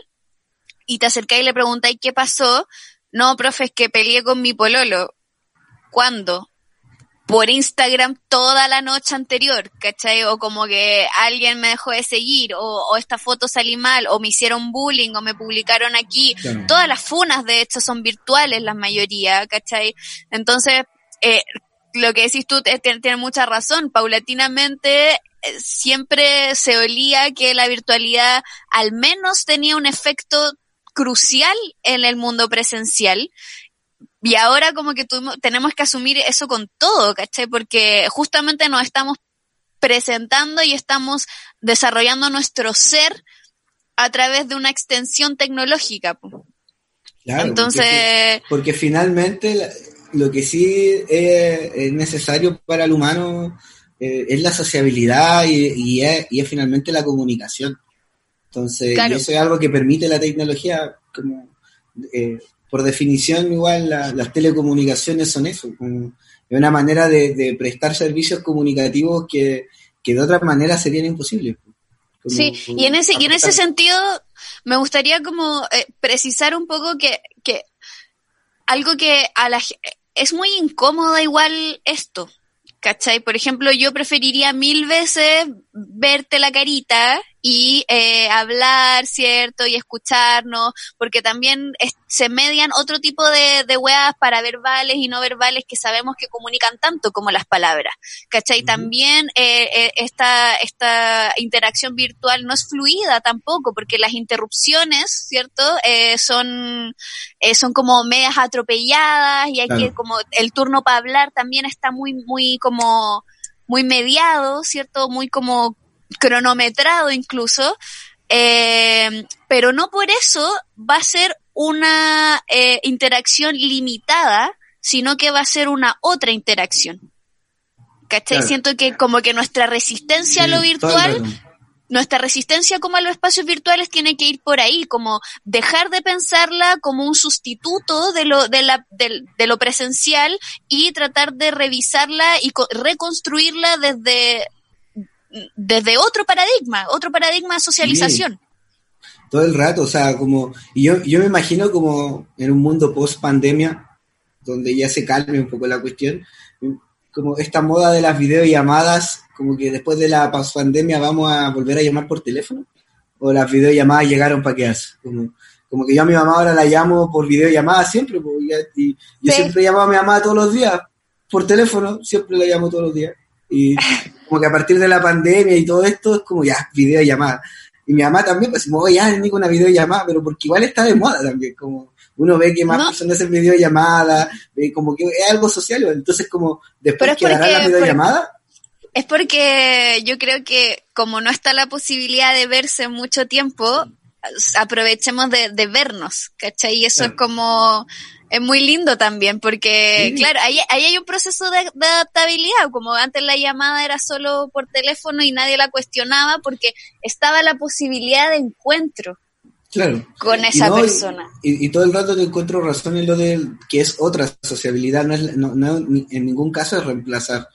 A: y te acercáis y le preguntáis qué pasó, no, profe, es que peleé con mi pololo. ¿Cuándo? Por Instagram toda la noche anterior, ¿cachai? O como que alguien me dejó de seguir, o, esta foto salí mal, o me hicieron bullying, o me publicaron aquí. Todas las funas, de hecho, son virtuales, la mayoría, ¿cachai? Entonces, eh, lo que decís tú tiene, mucha razón. Paulatinamente, eh, siempre se olía que la virtualidad al menos tenía un efecto crucial en el mundo presencial y ahora como que tenemos que asumir eso con todo, ¿cachai? Porque justamente nos estamos presentando y estamos desarrollando nuestro ser a través de una extensión tecnológica.
B: Claro, Entonces... Porque, finalmente lo que sí es, necesario para el humano eh, es la sociabilidad y, es, finalmente la comunicación. Entonces, eso es algo que permite la tecnología, como eh, por definición igual las telecomunicaciones son eso, es una manera de, prestar servicios comunicativos que, de otra manera serían imposibles.
A: sí, y en ese, y en ese sentido me gustaría como eh, precisar un poco que, que algo que a la es muy incómoda igual esto, ¿cachai? Por ejemplo, yo preferiría mil veces verte la carita y eh, hablar, ¿cierto? Y escucharnos, porque también se median otro tipo de, de weas para verbales y no verbales que sabemos que comunican tanto como las palabras, ¿cachai? También eh, eh, esta, esta interacción virtual no es fluida tampoco, porque las interrupciones, ¿cierto? Eh, son, eh, son como medias atropelladas y hay que, como el turno para hablar también está muy, muy como muy mediado, ¿cierto? Muy como cronometrado incluso, eh, pero no por eso va a ser una eh, interacción limitada, sino que va a ser una otra interacción. ¿Cachai? Siento que como que nuestra resistencia a lo virtual, nuestra resistencia como a los espacios virtuales tiene que ir por ahí, como dejar de pensarla como un sustituto de lo, de la, de lo presencial y tratar de revisarla y reconstruirla desde desde otro paradigma, otro paradigma de socialización.
B: Todo el rato, o sea, como, y yo, yo me imagino como en un mundo post pandemia, donde ya se calme un poco la cuestión, como esta moda de las videollamadas, como que después de la pandemia vamos a volver a llamar por teléfono, o las videollamadas llegaron para quedarse, como, como que yo a mi mamá ahora la llamo por videollamada siempre, y yo siempre llamo a mi mamá todos los días, por teléfono, siempre la llamo todos los días. Y como que a partir de la pandemia y todo esto es como ya, videollamada. Y mi mamá también, pues, como, ya, ni con una videollamada, pero porque igual está de moda también, como uno ve que más personas hacen videollamadas, ve como que es algo social, entonces como después quedará la videollamada.
A: Es porque yo creo que como no está la posibilidad de verse mucho tiempo, aprovechemos de, vernos, ¿cachai? Y eso es como es muy lindo también, porque, claro, ahí, ahí, hay un proceso de, adaptabilidad, como antes la llamada era solo por teléfono y nadie la cuestionaba, porque estaba la posibilidad de encuentro.
B: Claro.
A: Con esa persona.
B: Y, todo el rato te encuentro razón en lo de que es otra sociabilidad, no, es, no, no en ningún caso es reemplazar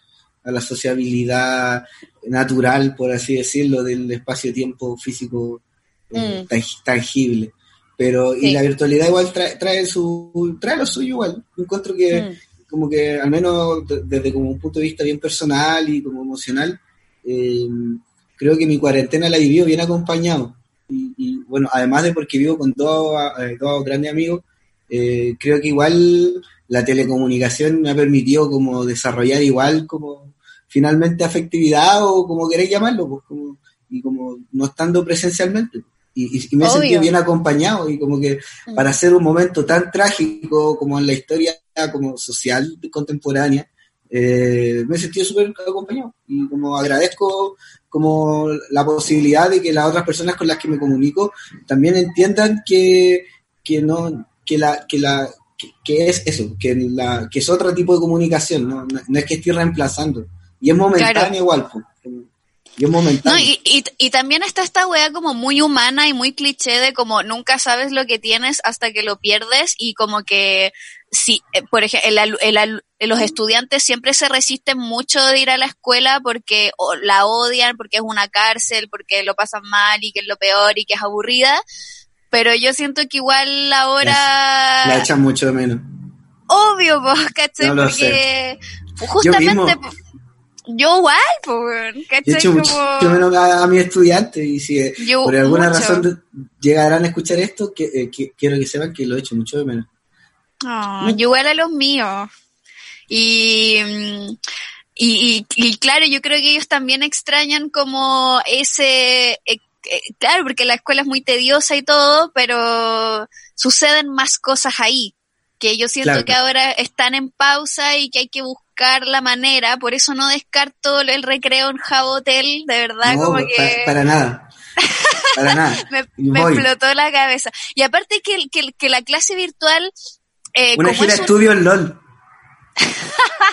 B: a la sociabilidad natural, por así decirlo, del espacio-tiempo físico eh, mm. tangible. Pero, y la virtualidad igual trae, trae, su, trae lo suyo igual. Encuentro que, mm. como que, al menos desde como un punto de vista bien personal y como emocional, eh, creo que mi cuarentena la he vivido bien acompañado. Y, bueno, además de porque vivo con dos, eh, dos grandes amigos, eh, creo que igual la telecomunicación me ha permitido como desarrollar igual como finalmente afectividad o como queréis llamarlo, pues como, y como no estando presencialmente y, me he sentido bien acompañado y como que mm. para hacer un momento tan trágico como en la historia como social contemporánea, eh, me he sentido súper acompañado y como agradezco como la posibilidad de que las otras personas con las que me comunico también entiendan que, que no que la que la que, es eso que la que es otro tipo de comunicación no, no, es que estoy reemplazando. Y es momentáneo igual pues,
A: y, y, también está esta wea como muy humana y muy cliché de como nunca sabes lo que tienes hasta que lo pierdes y como que si, eh, por ejemplo, los estudiantes siempre se resisten mucho de ir a la escuela porque la odian, porque es una cárcel, porque lo pasan mal y que es lo peor y que es aburrida. Pero yo siento que igual ahora...
B: La echan mucho de menos.
A: Obvio, ¿cachai? porque justamente yo igual, pues,
B: ¿cachai? He hecho mucho menos a, mis estudiantes y si eh, por alguna razón llegarán a escuchar esto, que, eh, quiero que sepan que lo he hecho mucho de menos.
A: Oh, yo igual a los míos. Y, y, y, claro, yo creo que ellos también extrañan como ese, eh, claro, porque la escuela es muy tediosa y todo, pero suceden más cosas ahí. que yo siento que ahora están en pausa y que hay que buscar la manera, por eso no descarto el recreo en Jabotel, de verdad, como que...
B: Para, nada. Para nada.
A: me, explotó la cabeza. Y aparte que, que, que la clase virtual...
B: Eh, Una gira estudio en LOL.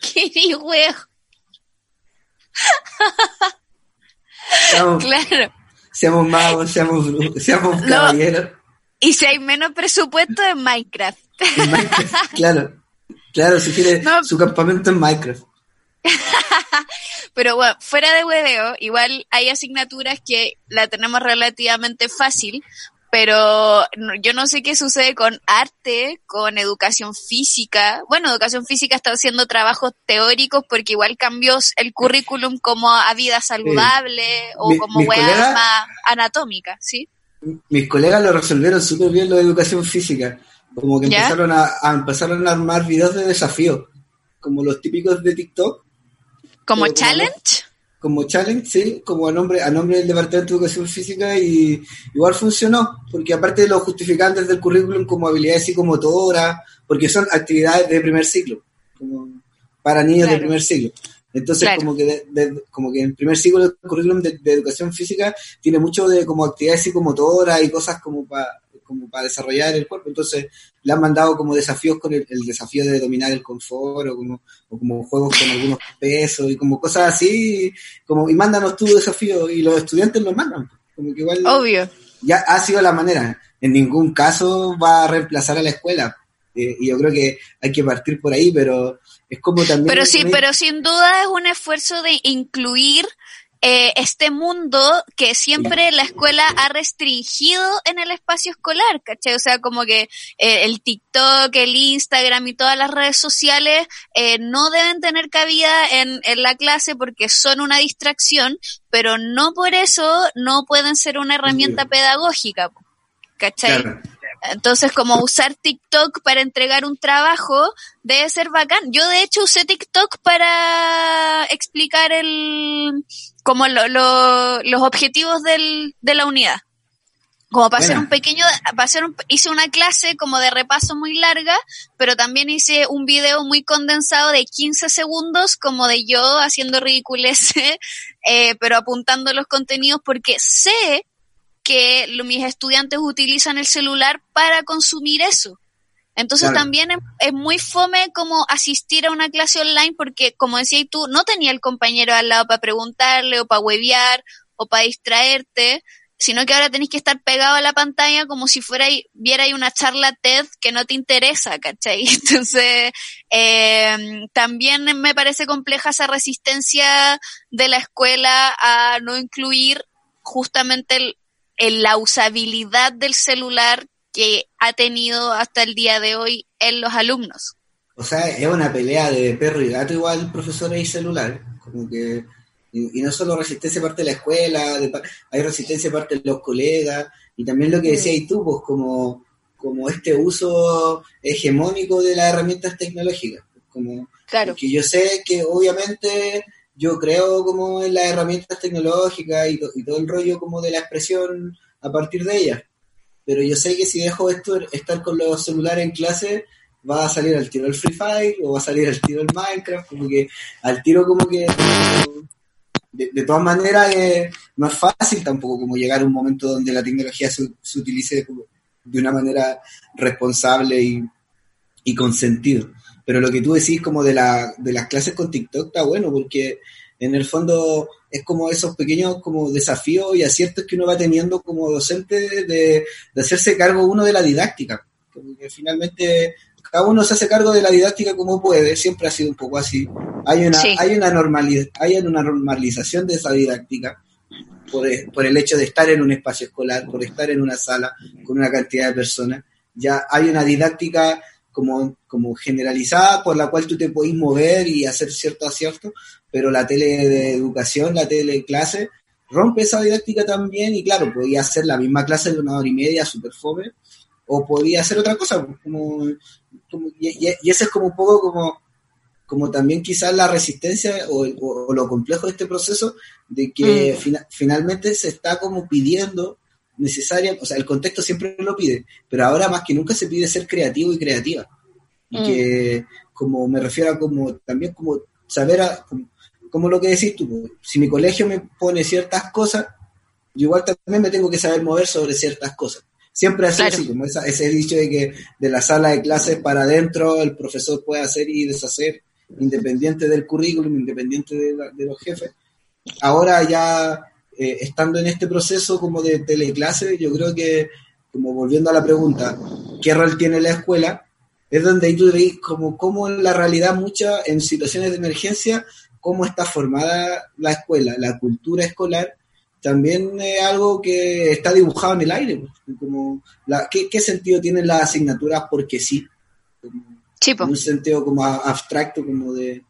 A: ¡Qué huevo! claro.
B: Seamos magos, seamos, seamos caballeros.
A: Y si hay menos presupuesto en Minecraft.
B: claro. Claro, si quiere su campamento en Minecraft.
A: Pero bueno, fuera de hueveo, igual hay asignaturas que la tenemos relativamente fácil, pero yo no sé qué sucede con arte, con educación física. Bueno, educación física está haciendo trabajos teóricos porque igual cambió el currículum como a vida saludable o como hueá más anatómica, ¿sí?
B: Mis colegas lo resolvieron súper bien lo de educación física. Como que empezaron a, empezaron a armar videos de desafío, como los típicos de TikTok.
A: ¿Como challenge?
B: como challenge, sí, como a nombre, a nombre del Departamento de Educación Física y igual funcionó, porque aparte de los justificantes del currículum como habilidades psicomotoras, porque son actividades de primer ciclo, como para niños de primer ciclo. Entonces, como que como que en primer ciclo del currículum de, de, educación física tiene mucho de como actividades psicomotoras y cosas como para como para desarrollar el cuerpo. Entonces, le han mandado como desafíos con el, desafío de dominar el confort o como, o como juegos con algunos pesos y como cosas así, como y mándanos tu desafío y los estudiantes los mandan. Como que igual
A: Obvio.
B: Ya ha sido la manera. En ningún caso va a reemplazar a la escuela. Eh, y yo creo que hay que partir por ahí, pero es como también...
A: Pero sí, pero sin duda es un esfuerzo de incluir eh, este mundo que siempre la escuela ha restringido en el espacio escolar, ¿cachai? O sea, como que eh, el TikTok, el Instagram y todas las redes sociales eh, no deben tener cabida en, en la clase porque son una distracción, pero no por eso no pueden ser una herramienta pedagógica, ¿cachai? Entonces, como usar TikTok para entregar un trabajo debe ser bacán. Yo, de hecho, usé TikTok para explicar el, como los objetivos del, de la unidad. Como para hacer un pequeño, para hacer hice una clase como de repaso muy larga, pero también hice un video muy condensado de 15 segundos, como de yo haciendo ridiculez, eh, pero apuntando los contenidos porque sé que mis estudiantes utilizan el celular para consumir eso. Entonces también es, muy fome como asistir a una clase online porque, como decías tú, no tenía el compañero al lado para preguntarle o para huevear o para distraerte, sino que ahora tenés que estar pegado a la pantalla como si fuera viera una charla TED que no te interesa, ¿cachai? Entonces, eh, también me parece compleja esa resistencia de la escuela a no incluir justamente el, la usabilidad del celular que ha tenido hasta el día de hoy en los alumnos.
B: O sea, es una pelea de perro y gato igual, profesores y celular. Como que, y, no solo resistencia parte de la escuela, hay resistencia parte de los colegas, y también lo que decías tú, pues como, como este uso hegemónico de las herramientas tecnológicas. Como,
A: claro.
B: Que yo sé que obviamente yo creo como en las herramientas tecnológicas y, y todo el rollo como de la expresión a partir de ellas pero yo sé que si dejo esto, estar con los celulares en clase, va a salir al tiro el Free Fire o va a salir al tiro el Minecraft, como que al tiro como que... De, todas maneras eh, no es fácil tampoco como llegar a un momento donde la tecnología se, utilice de una manera responsable y, y con sentido. Pero lo que tú decís como de, la, de las clases con TikTok está bueno porque en el fondo es como esos pequeños como desafíos y aciertos que uno va teniendo como docente de, hacerse cargo uno de la didáctica. Porque finalmente cada uno se hace cargo de la didáctica como puede, siempre ha sido un poco así. Hay una, hay una, hay una normalización de esa didáctica por, por el hecho de estar en un espacio escolar, por estar en una sala con una cantidad de personas. Ya hay una didáctica como, como generalizada por la cual tú te podés mover y hacer cierto acierto, pero la tele de educación, la tele clase, rompe esa didáctica también y claro, podía hacer la misma clase de una hora y media, súper fome, o podía hacer otra cosa, pues, como, y, ese es como un poco como como también quizás la resistencia o, lo complejo de este proceso de que mm. finalmente se está como pidiendo necesaria, o sea, el contexto siempre lo pide, pero ahora más que nunca se pide ser creativo y creativa. Y mm. que, como me refiero a como, también como saber, a, como, lo que decís tú, si mi colegio me pone ciertas cosas, yo igual también me tengo que saber mover sobre ciertas cosas. Siempre así, como ese dicho de que de la sala de clases para adentro el profesor puede hacer y deshacer independiente del currículum, independiente de, los jefes. Ahora ya eh, estando en este proceso como de teleclase, yo creo que, como volviendo a la pregunta, ¿qué rol tiene la escuela? Es donde ahí tú veis como, como en la realidad mucha, en situaciones de emergencia, cómo está formada la escuela, la cultura escolar, también es algo que está dibujado en el aire. Pues, como la, ¿qué, ¿qué, sentido tienen las asignaturas porque sí? en un sentido como abstracto, como de,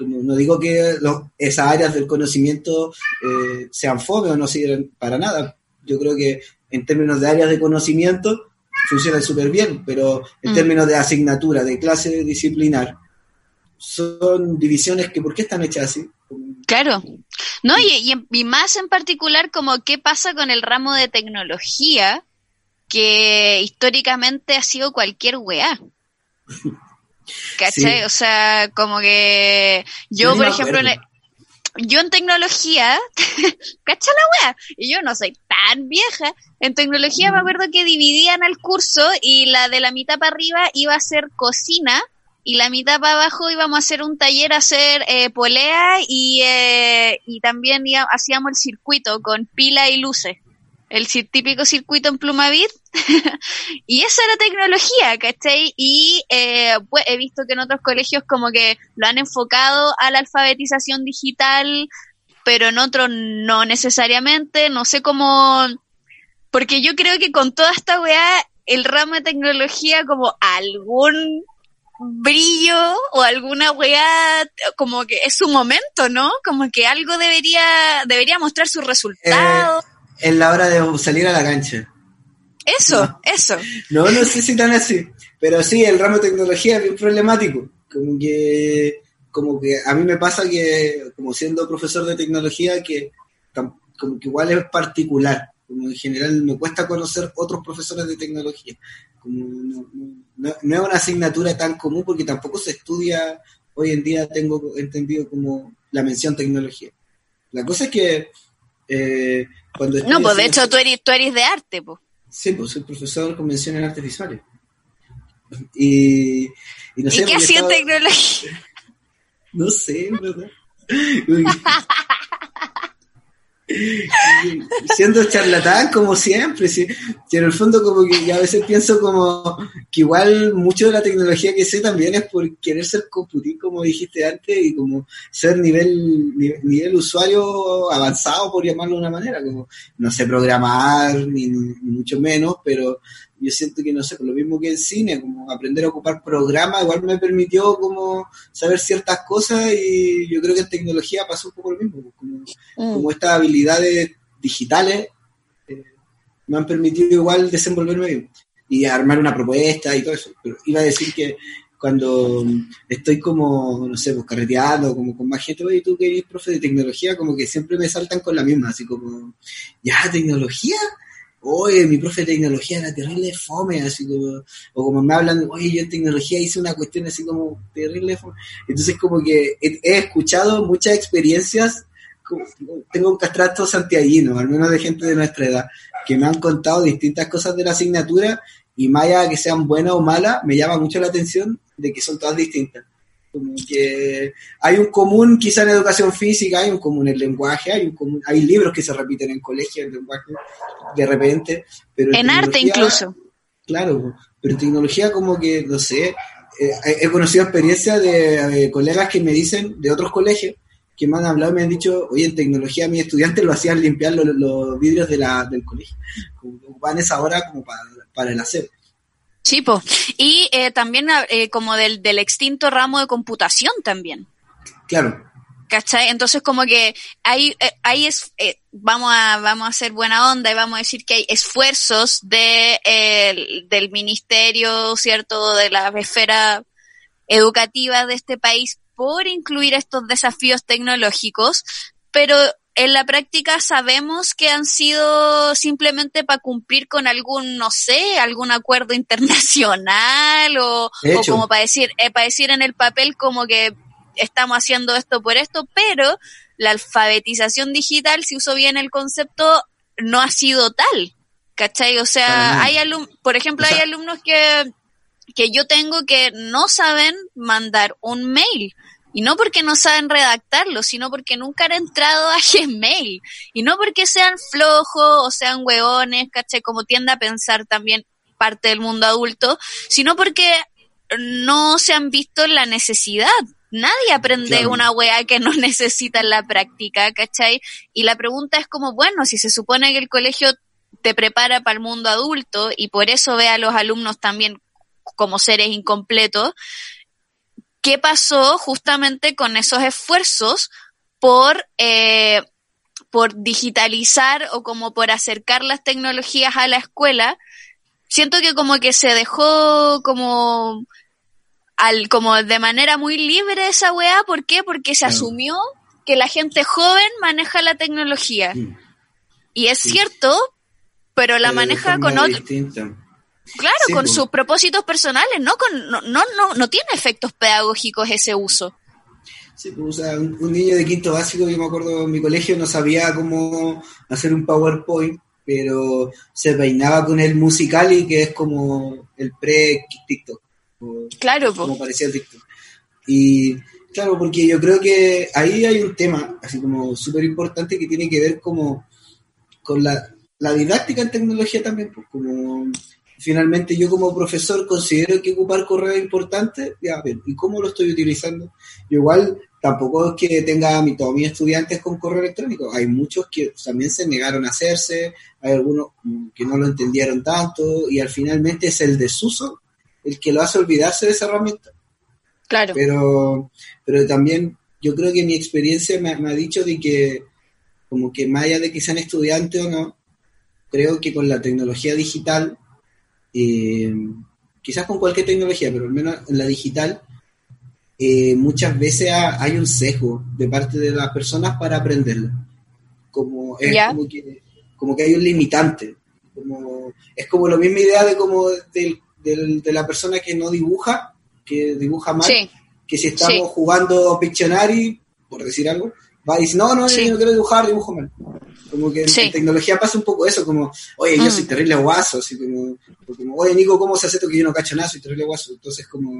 B: no digo que esas áreas del conocimiento eh, sean fome o no sirven para nada. Yo creo que en términos de áreas de conocimiento funcionan súper bien, pero en mm. términos de asignatura, de clase disciplinar, son divisiones que, ¿por qué están hechas así?
A: Claro. No, y, y, más en particular como qué pasa con el ramo de tecnología, que históricamente ha sido cualquier weá. ¿Cachai? O sea, como que yo, por ejemplo, yo en tecnología, ¿cacha la wea? Y yo no soy tan vieja. En tecnología me acuerdo que dividían el curso y la de la mitad para arriba iba a ser cocina y la mitad para abajo íbamos a hacer un taller a hacer eh, polea y, eh, y también hacíamos el circuito con pila y luces el típico circuito en Plumavit, y esa era tecnología, ¿cachai? Y eh, pues, he visto que en otros colegios como que lo han enfocado a la alfabetización digital, pero en otros no necesariamente, no sé cómo, porque yo creo que con toda esta weá, el ramo de tecnología como algún brillo o alguna weá, como que es su momento, ¿no? Como que algo debería, debería mostrar sus resultados.
B: Eh, en la hora de salir a la cancha.
A: Eso, eso.
B: No, no sé si tan así, pero sí, el ramo de tecnología es bien problemático. Como que, como que a mí me pasa que, como siendo profesor de tecnología, que como que igual es particular. Como en general me cuesta conocer otros profesores de tecnología. Como no, es una asignatura tan común porque tampoco se estudia, hoy en día tengo entendido como la mención tecnología. La cosa es que eh,
A: no, pues de hecho tú eres, tú eres de arte, pues.
B: Sí, pues soy profesor de convención en artes visuales. Y,
A: y no sé. ¿Y qué hacía tecnología?
B: No sé, ¿verdad? siendo charlatán como siempre, sí. Y en el fondo como que a veces pienso como que igual mucho de la tecnología que sé también es por querer ser computir, como dijiste antes, y como ser nivel, nivel, usuario avanzado, por llamarlo de una manera, como no sé programar, ni mucho menos, pero yo siento que, no sé, por lo mismo que en cine, como aprender a ocupar programas, igual me permitió como saber ciertas cosas y yo creo que en tecnología pasó un poco lo mismo, pues, como, mm. como estas habilidades digitales eh, me han permitido igual desenvolverme bien y armar una propuesta y todo eso. Pero iba a decir que cuando estoy como, no sé, pues carreteando, como con más gente, oye, tú que eres profe de tecnología, como que siempre me saltan con la misma, así como, ya, tecnología, oye, mi profe de tecnología era terrible fome, así como, o como me hablan, oye, yo en tecnología hice una cuestión así como terrible fome. Entonces, como que he, escuchado muchas experiencias, tengo un castrato santiaguino, al menos de gente de nuestra edad, que me han contado distintas cosas de la asignatura y más allá que sean buenas o malas, me llama mucho la atención de que son todas distintas. Como que hay un común quizá en educación física, hay un común en lenguaje, hay un común, hay libros que se repiten en colegio en lenguaje de repente, pero
A: en, arte incluso.
B: Claro, pero tecnología como que, no sé, eh, he conocido experiencias de, colegas que me dicen, de otros colegios, que me han hablado y me han dicho, oye, en tecnología mis estudiantes lo hacían limpiar los, vidrios de la, del colegio, van esa hora como para, para el hacer.
A: Sí, y eh, también eh, como del, del extinto ramo de computación también.
B: Claro.
A: ¿Cachai? Entonces como que ahí, eh, ahí es, vamos, a, vamos a hacer buena onda y vamos a decir que hay esfuerzos de, del ministerio, ¿cierto? De la esfera educativa de este país por incluir estos desafíos tecnológicos, pero en la práctica sabemos que han sido simplemente para cumplir con algún, no sé, algún acuerdo internacional o, como para decir, eh, para decir en el papel como que estamos haciendo esto por esto, pero la alfabetización digital, si uso bien el concepto, no ha sido tal. ¿Cachai? O sea, hay alumnos, por ejemplo, hay alumnos que, que yo tengo que no saben mandar un mail. Y no porque no saben redactarlo, sino porque nunca han entrado a Gmail. Y no porque sean flojos o sean hueones, ¿cachai? Como tiende a pensar también parte del mundo adulto, sino porque no se han visto la necesidad. Nadie aprende una wea que no necesita en la práctica, ¿cachai? Y la pregunta es como, bueno, si se supone que el colegio te prepara para el mundo adulto y por eso ve a los alumnos también como seres incompletos, ¿qué pasó justamente con esos esfuerzos por, eh, por digitalizar o como por acercar las tecnologías a la escuela? Siento que como que se dejó como al, como de manera muy libre esa weá, ¿por qué? Porque se asumió que la gente joven maneja la tecnología. Y es cierto, pero la maneja con otro. Claro, con sus propósitos personales, ¿no? Con, no, no, no, no tiene efectos pedagógicos ese uso.
B: Sí, pues, o sea, un, niño de quinto básico, yo me acuerdo en mi colegio, no sabía cómo hacer un PowerPoint, pero se peinaba con el musical y que es como el pre-TikTok.
A: Claro,
B: como parecía el TikTok. Y claro, porque yo creo que ahí hay un tema, así como súper importante, que tiene que ver como con la, la didáctica en tecnología también, pues como finalmente yo como profesor considero que ocupar correo es importante, ya, ¿y cómo lo estoy utilizando? Yo igual tampoco es que tenga a todos mis estudiantes con correo electrónico, hay muchos que también se negaron a hacerse, hay algunos que no lo entendieron tanto y al finalmente es el desuso el que lo hace olvidarse de esa herramienta.
A: Claro.
B: Pero, pero también yo creo que mi experiencia me, me ha dicho de que como que más allá de que sean estudiantes o no, creo que con la tecnología digital eh, quizás con cualquier tecnología, pero al menos en la digital, eh, muchas veces hay un sesgo de parte de las personas para aprenderla. Como, es como, que, hay un limitante. Como, es como la misma idea de como de la persona que no dibuja, que dibuja mal, que si estamos jugando Pictionary, por decir algo, va y dice, no, no, yo no quiero dibujar, dibujo mal. Como que en tecnología pasa un poco eso, como, oye, yo soy mm. terrible guaso, así como, como, oye, Nico, ¿cómo se hace esto que yo no cacho nada? Soy terrible guaso. Entonces, como,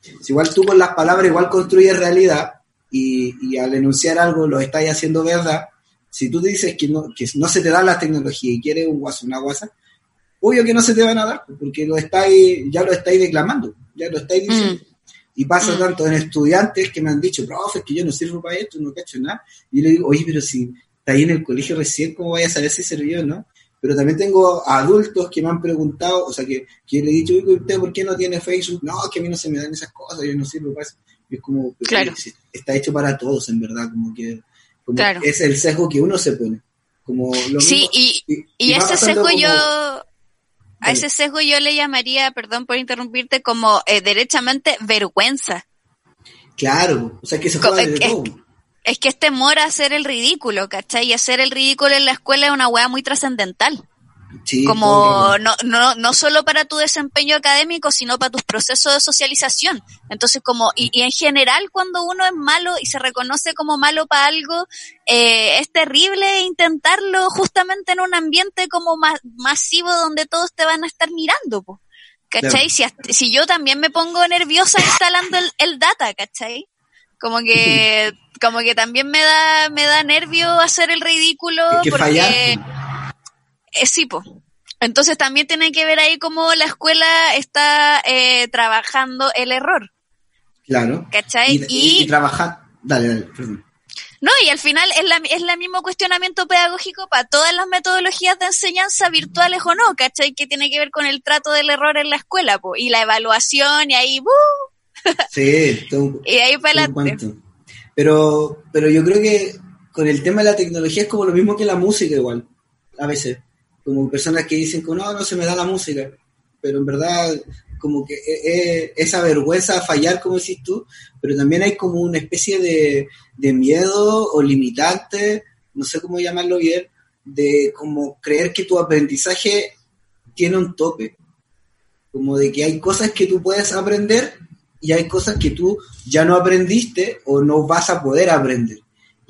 B: si igual tú con las palabras igual construyes realidad y, y al enunciar algo lo estás haciendo verdad, si tú dices que no, que no se te da la tecnología y quieres un guaso, una guasa, obvio que no se te van a dar, porque lo estáis, ya lo estáis declamando, ya lo estáis diciendo. Mm. Y pasa mm. tanto en estudiantes que me han dicho, profe, que yo no sirvo para esto, no cacho nada. Y yo le digo, oye, pero si está ahí en el colegio recién, ¿cómo vaya a saber si sirvió no? Pero también tengo adultos que me han preguntado, o sea, que, que le he dicho, ¿usted por qué no tiene Facebook? No, que a mí no se me dan esas cosas, yo no sirvo para eso. Y es como,
A: claro.
B: está hecho para todos, en verdad, como que es el sesgo que uno se pone. Como lo
A: sí, y, y, ese sesgo yo, a ese sesgo yo le llamaría, perdón por interrumpirte, como eh, derechamente vergüenza.
B: Claro, o sea, que se juega de todo
A: es que es temor a hacer el ridículo, ¿cachai? Y hacer el ridículo en la escuela es una weá muy trascendental. Sí, como no, no, no solo para tu desempeño académico, sino para tus procesos de socialización. Entonces, como, y, y en general, cuando uno es malo y se reconoce como malo para algo, eh, es terrible intentarlo justamente en un ambiente como masivo donde todos te van a estar mirando, po. ¿cachai? Si, si yo también me pongo nerviosa instalando el, el data, ¿cachai? Como que, como que también me da, me da nervio hacer el ridículo porque eh, sí, pues. Entonces también tiene que ver ahí cómo la escuela está eh, trabajando el error.
B: Claro.
A: ¿Cachai?
B: Y, trabajar. Dale, dale, perdón.
A: No, y al final es la, es la mismo cuestionamiento pedagógico para todas las metodologías de enseñanza virtuales o no, ¿cachai? Que tiene que ver con el trato del error en la escuela, po, y la evaluación, y ahí, ¡buh!
B: Sí,
A: y ahí para
B: Pero, pero yo creo que con el tema de la tecnología es como lo mismo que la música igual, a veces. Como personas que dicen que no, no se me da la música. pero en verdad como que esa vergüenza fallar, como decís tú, pero también hay como una especie de, de miedo o limitante, no sé cómo llamarlo bien, de como creer que tu aprendizaje tiene un tope, como de que hay cosas que tú puedes aprender y hay cosas que tú ya no aprendiste o no vas a poder aprender.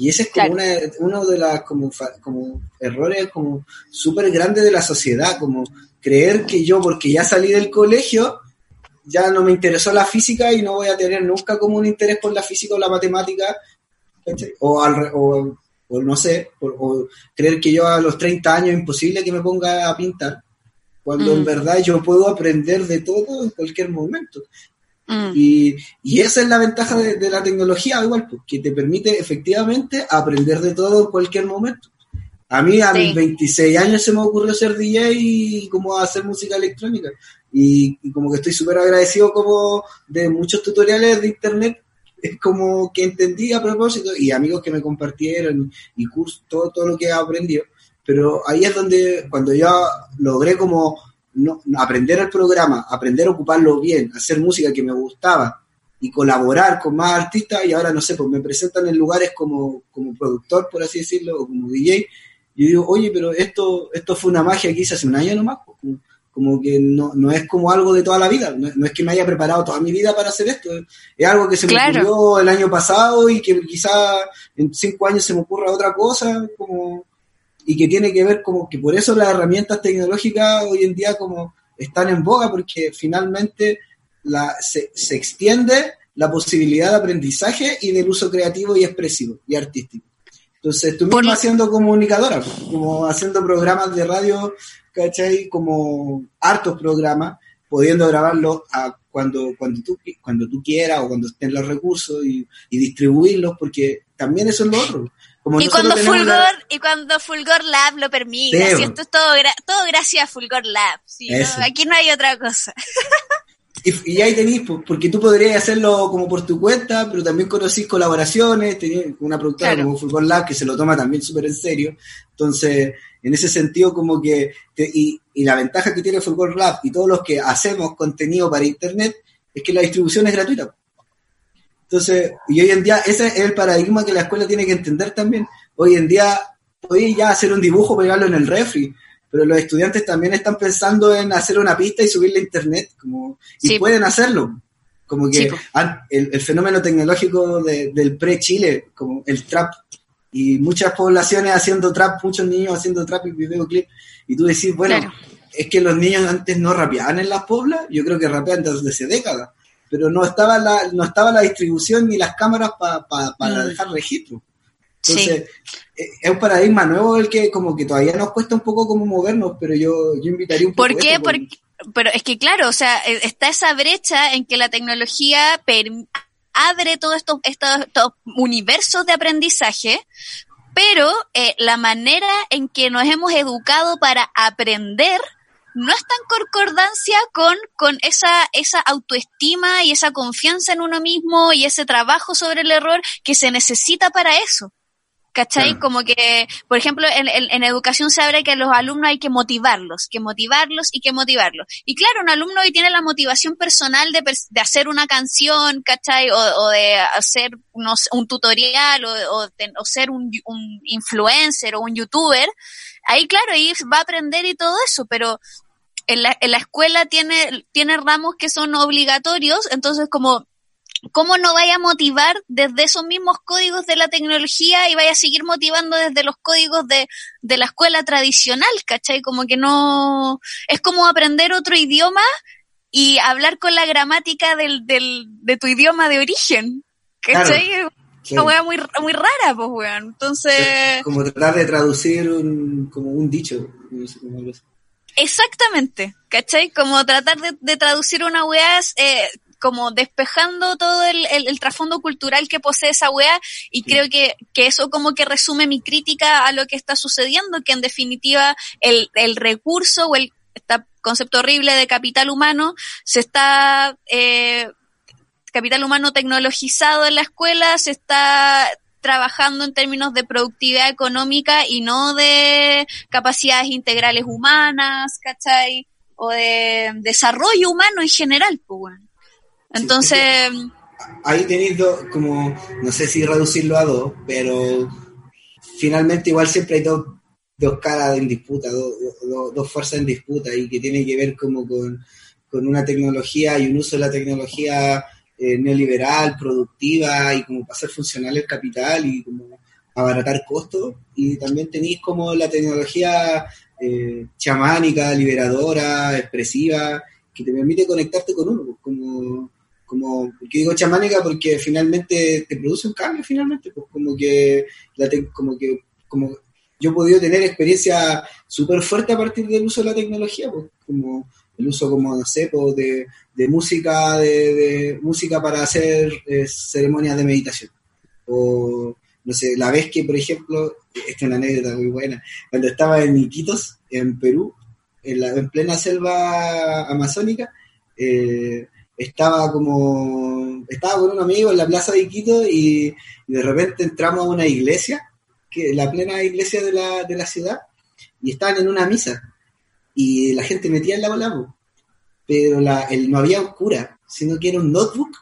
B: Y ese es como una, uno de los como, como errores como súper grandes de la sociedad, como creer que yo, porque ya salí del colegio, ya no me interesó la física y no voy a tener nunca como un interés por la física o la matemática, o, al, o, no sé, o, creer que yo a los 30 años es imposible que me ponga a pintar, cuando en mm. verdad yo puedo aprender de todo en cualquier momento. Mm. Y, y, esa es la ventaja de, la tecnología, igual, pues, que te permite efectivamente aprender de todo en cualquier momento. A mí a mis 26 años se me ocurrió ser DJ y como hacer música electrónica. Y, como que estoy súper agradecido como de muchos tutoriales de internet, como que entendí a propósito y amigos que me compartieron y cursos, todo, todo lo que he aprendido. Pero ahí es donde, cuando yo logré como no, aprender el programa, aprender a ocuparlo bien, hacer música que me gustaba y colaborar con más artistas y ahora no sé, pues me presentan en lugares como, como productor, por así decirlo, o como DJ yo digo, oye, pero esto, esto fue una magia que hice hace un año nomás, como, que no, no, es como algo de toda la vida, no, es que me haya preparado toda mi vida para hacer esto, es algo que se me ocurrió el año pasado y que quizá en cinco años se me ocurra otra cosa, como, y que tiene que ver como que por eso las herramientas tecnológicas hoy en día como están en boga, porque finalmente la, se, se extiende la posibilidad de aprendizaje y del uso creativo y expresivo y artístico. Entonces, tú mismo haciendo comunicadora, como haciendo programas de radio, ¿cachai? Como hartos programas, pudiendo grabarlos a cuando, cuando, tú, cuando tú quieras o cuando estén los recursos y, distribuirlos, porque también eso es lo otro.
A: Y, cuando Fulgor, y cuando Fulgor Lab lo permite, sí, esto es todo, todo gracias a Fulgor Lab, aquí no hay otra cosa.
B: Y, ahí tenéis, porque tú podrías hacerlo como por tu cuenta, pero también conocís colaboraciones, tenés una productora como Fulgor Lab que se lo toma también súper en serio. Entonces, en ese sentido, como que, y, la ventaja que tiene Fulgor Lab y todos los que hacemos contenido para Internet es que la distribución es gratuita. Entonces, y hoy en día, ese es el paradigma que la escuela tiene que entender también. Hoy en día, podéis ya hacer un dibujo, pegarlo en el refri, pero los estudiantes también están pensando en hacer una pista y subirla a internet, como, y pueden hacerlo. Como que el, fenómeno tecnológico del pre-Chile, como el trap, y muchas poblaciones haciendo trap, muchos niños haciendo trap y videoclip, y tú decís, bueno, es que los niños antes no rapeaban en las poblas, yo creo que rapean desde hace décadas, pero no estaba la, no estaba la distribución ni las cámaras para mm. dejar registro. Entonces, eh, es un paradigma nuevo el que como que todavía nos cuesta un poco como movernos, pero yo, yo invitaría un
A: poco. ¿Por qué? Porque, pero es que claro, o sea, e, está esa brecha en que la tecnología abre todos estos, estos, universos de aprendizaje, pero eh, la manera en que nos hemos educado para aprender no está en concordancia con, con esa, esa autoestima y esa confianza en uno mismo y ese trabajo sobre el error que se necesita para eso. ¿Cachai? Como que, por ejemplo, en, en, educación se habla que a los alumnos hay que motivarlos, que motivarlos y que motivarlos. Y claro, un alumno hoy tiene la motivación personal de, de hacer una canción, ¿cachai? O, o de hacer unos, un tutorial o, o, ser un, un, influencer o un youtuber. Ahí, claro, ahí va a aprender y todo eso, pero en la, en la escuela tiene, tiene ramos que son obligatorios, entonces como ¿cómo no vaya a motivar desde esos mismos códigos de la tecnología y vaya a seguir motivando desde los códigos de, de la escuela tradicional, ¿cachai? Como que no, es como aprender otro idioma y hablar con la gramática del, del, de tu idioma de origen, ¿cachai? Una wea muy, muy rara, pues, weón. Entonces...
B: como tratar de traducir un, como un dicho.
A: Exactamente, ¿cachai? Como tratar de, de traducir una weá eh, como despejando todo el, el, trasfondo cultural que posee esa weá y creo que, que, eso como que resume mi crítica a lo que está sucediendo, que en definitiva el, el recurso o el este concepto horrible de capital humano se está... Eh, capital humano tecnologizado en la escuela se está trabajando en términos de productividad económica y no de capacidades integrales humanas, ¿cachai? o de desarrollo humano en general, pues bueno. Entonces...
B: ahí tenéis dos, como, no sé si reducirlo a dos, pero finalmente igual siempre hay dos, dos caras en disputa, dos, dos, fuerzas en disputa y que tiene que ver como con, con una tecnología y un uso de la tecnología eh, neoliberal, productiva y como para hacer funcional el capital y como abaratar costos. Y también tenéis como la tecnología eh, chamánica, liberadora, expresiva, que te permite conectarte con uno, pues, como, como, porque digo chamánica porque finalmente te produce un cambio finalmente, pues como que, la como que, como yo he podido tener experiencia súper fuerte a partir del uso de la tecnología, pues como el uso como, no sé, de, música, de, música para hacer eh, ceremonias de meditación. O, no sé, la vez que, por ejemplo, esta es una anécdota muy buena, cuando estaba en Iquitos, en Perú, en, la, en plena selva amazónica, eh, estaba como, estaba con un amigo en la plaza de Iquitos y, de repente entramos a una iglesia, que la plena iglesia de la, de la ciudad, y estaban en una misa, y la gente metía en la bola, pero la, el, no había cura, sino que era un notebook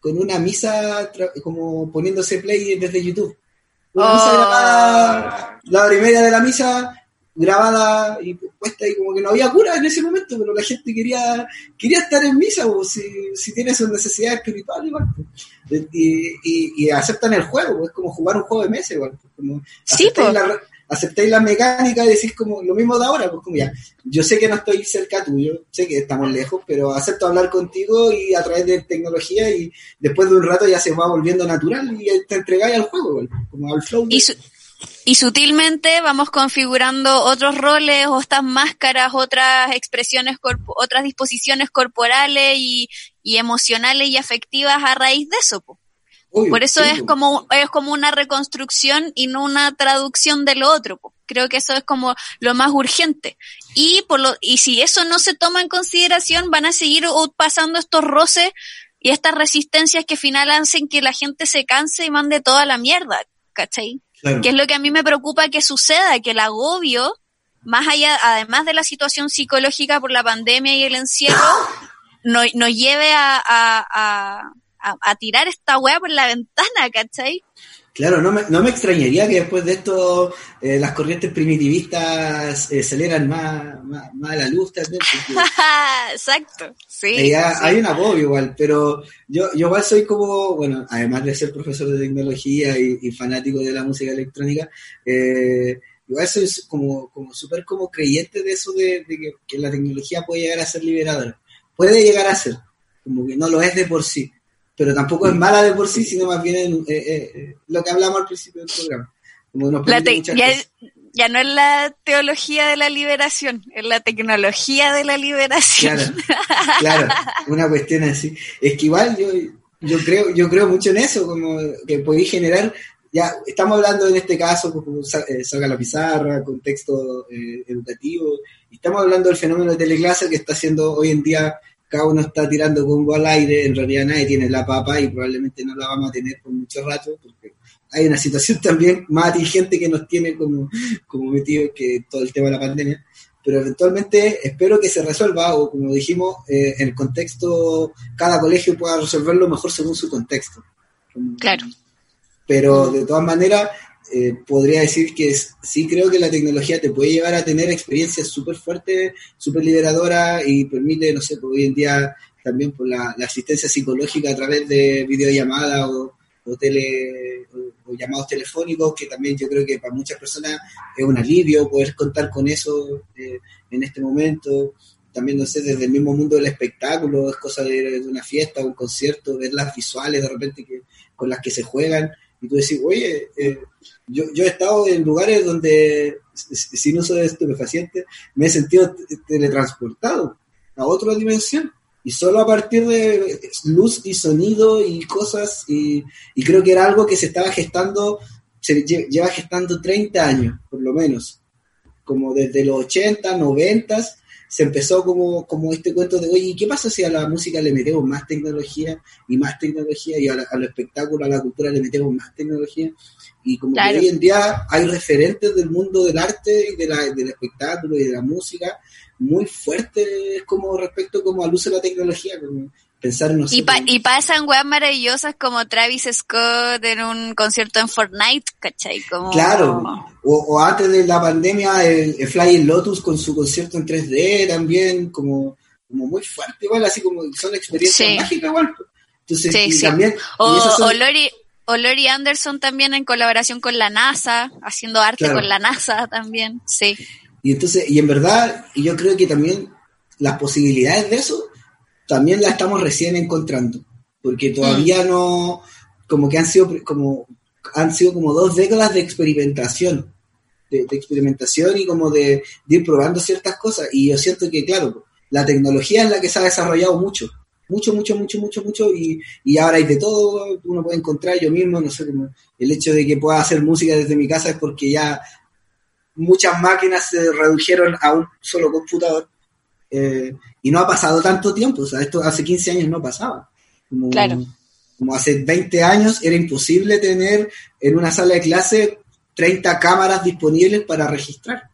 B: con una misa como poniéndose play desde YouTube. Una misa oh. grabada, la hora y media de la misa grabada y puesta y como que no había cura en ese momento, pero la gente quería quería estar en misa, o si, si tiene su necesidad espiritual igual. Y, y, aceptan el juego, es como jugar un juego de mesa igual. Como
A: sí, pues
B: aceptáis la mecánica y decís como lo mismo de ahora, pues como ya, yo sé que no estoy cerca tuyo, sé que estamos lejos, pero acepto hablar contigo y a través de tecnología y después de un rato ya se va volviendo natural y te entregáis al juego, como al flow.
A: Y, sutilmente vamos configurando otros roles, o estas máscaras, otras expresiones, otras disposiciones corporales y, emocionales y afectivas a raíz de eso. Por eso es como es como una reconstrucción y no una traducción de lo otro. Creo que eso es como lo más urgente. Y por lo y si eso no se toma en consideración, van a seguir pasando estos roces y estas resistencias que final hacen que la gente se canse y mande toda la mierda, ¿cachai? Que es lo que a mí me preocupa que suceda, que el agobio, más allá, además de la situación psicológica por la pandemia y el encierro, nos no lleve a a, tirar esta weá por la ventana, ¿cachai?
B: Claro, no me, no me extrañaría que después de esto eh, las corrientes primitivistas eh, salieran más, más, a la luz también.
A: Exacto, sí,
B: Hay un agobio igual, pero yo, yo igual soy como, bueno, además de ser profesor de tecnología y, fanático de la música electrónica, eh, igual soy como, como súper como creyente de eso de, que, que la tecnología puede llegar a ser liberadora. Puede llegar a ser, como que no lo es de por sí pero tampoco es mala de por sí, sino más bien eh, eh, lo que hablamos al principio del programa.
A: ya, no es la teología de la liberación, es la tecnología de la liberación.
B: Claro, claro una cuestión así. Es que igual yo, yo creo, yo creo mucho en eso, como que podéis generar, ya estamos hablando en este caso, como eh, salga la pizarra, contexto educativo, y estamos hablando del fenómeno de teleclase que está siendo hoy en día cada uno está tirando combo al aire, en realidad nadie tiene la papa y probablemente no la vamos a tener por mucho rato, porque hay una situación también más atingente que nos tiene como, como metido que todo el tema de la pandemia, pero eventualmente espero que se resuelva, o como dijimos, eh, en el contexto, cada colegio pueda resolverlo mejor según su contexto.
A: Claro.
B: Pero de todas maneras, eh, podría decir que sí creo que la tecnología te puede llevar a tener experiencias súper fuertes, súper liberadoras y permite, no sé, pues, hoy en día también por la, asistencia psicológica a través de videollamadas o, o, tele, o, llamados telefónicos, que también yo creo que para muchas personas es un alivio poder contar con eso eh, en este momento. También, no sé, desde el mismo mundo del espectáculo, es cosa de, una fiesta, un concierto, ver las visuales de repente que, con las que se juegan y tú decís, oye, eh, yo, yo he estado en lugares donde, si no soy estupefaciente, me he sentido teletransportado a otra dimensión. Y solo a partir de luz y sonido y cosas, y, y creo que era algo que se estaba gestando, se lleva gestando 30 años, por lo menos. Como desde los 80, 90, se empezó como, como este cuento de, oye, ¿qué pasa si a la música le metemos más tecnología y más tecnología y a al espectáculo, a la cultura le metemos más tecnología? Y como que hoy en día hay referentes del mundo del arte y de la, del espectáculo y de la música muy fuertes como respecto como al uso de la tecnología, como pensar en
A: y, y pasan weas maravillosas como Travis Scott en un concierto en Fortnite, ¿cachai? Como...
B: Claro, o, antes de la pandemia el, Flying Lotus con su concierto en 3D también, como, como muy fuerte igual, así como son experiencias mágicas igual. Entonces, y también...
A: O, Lori, o Lori Anderson también en colaboración con la NASA, haciendo arte con la NASA también, sí.
B: Y entonces, y en verdad, yo creo que también las posibilidades de eso también las estamos recién encontrando, porque todavía mm. no, como que han sido como han sido como dos décadas de experimentación, de, experimentación y como de, ir probando ciertas cosas. Y yo siento que, claro, la tecnología es la que se ha desarrollado mucho, mucho, mucho, mucho, mucho, mucho, y, y ahora hay de todo, uno puede encontrar yo mismo, no sé, como el hecho de que pueda hacer música desde mi casa es porque ya muchas máquinas se redujeron a un solo computador. Eh, y no ha pasado tanto tiempo, o sea, esto hace 15 años no pasaba. Como,
A: claro.
B: Como hace 20 años era imposible tener en una sala de clase 30 cámaras disponibles para registrar.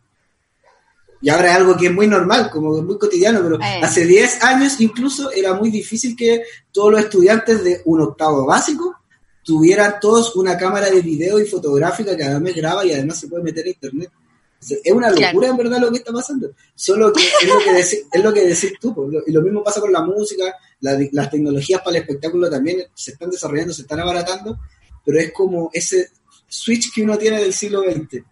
B: Y ahora es algo que es muy normal, como muy cotidiano, pero eh. hace 10 años incluso era muy difícil que todos los estudiantes de un octavo básico tuvieran todos una cámara de video y fotográfica que además graba y además se puede meter a internet. Es una locura en verdad lo que está pasando. Solo que es lo que, decís, es lo que decís tú. Y lo mismo pasa con la música, las tecnologías para el espectáculo también se están desarrollando, se están abaratando, pero es como ese switch que uno tiene del siglo XX.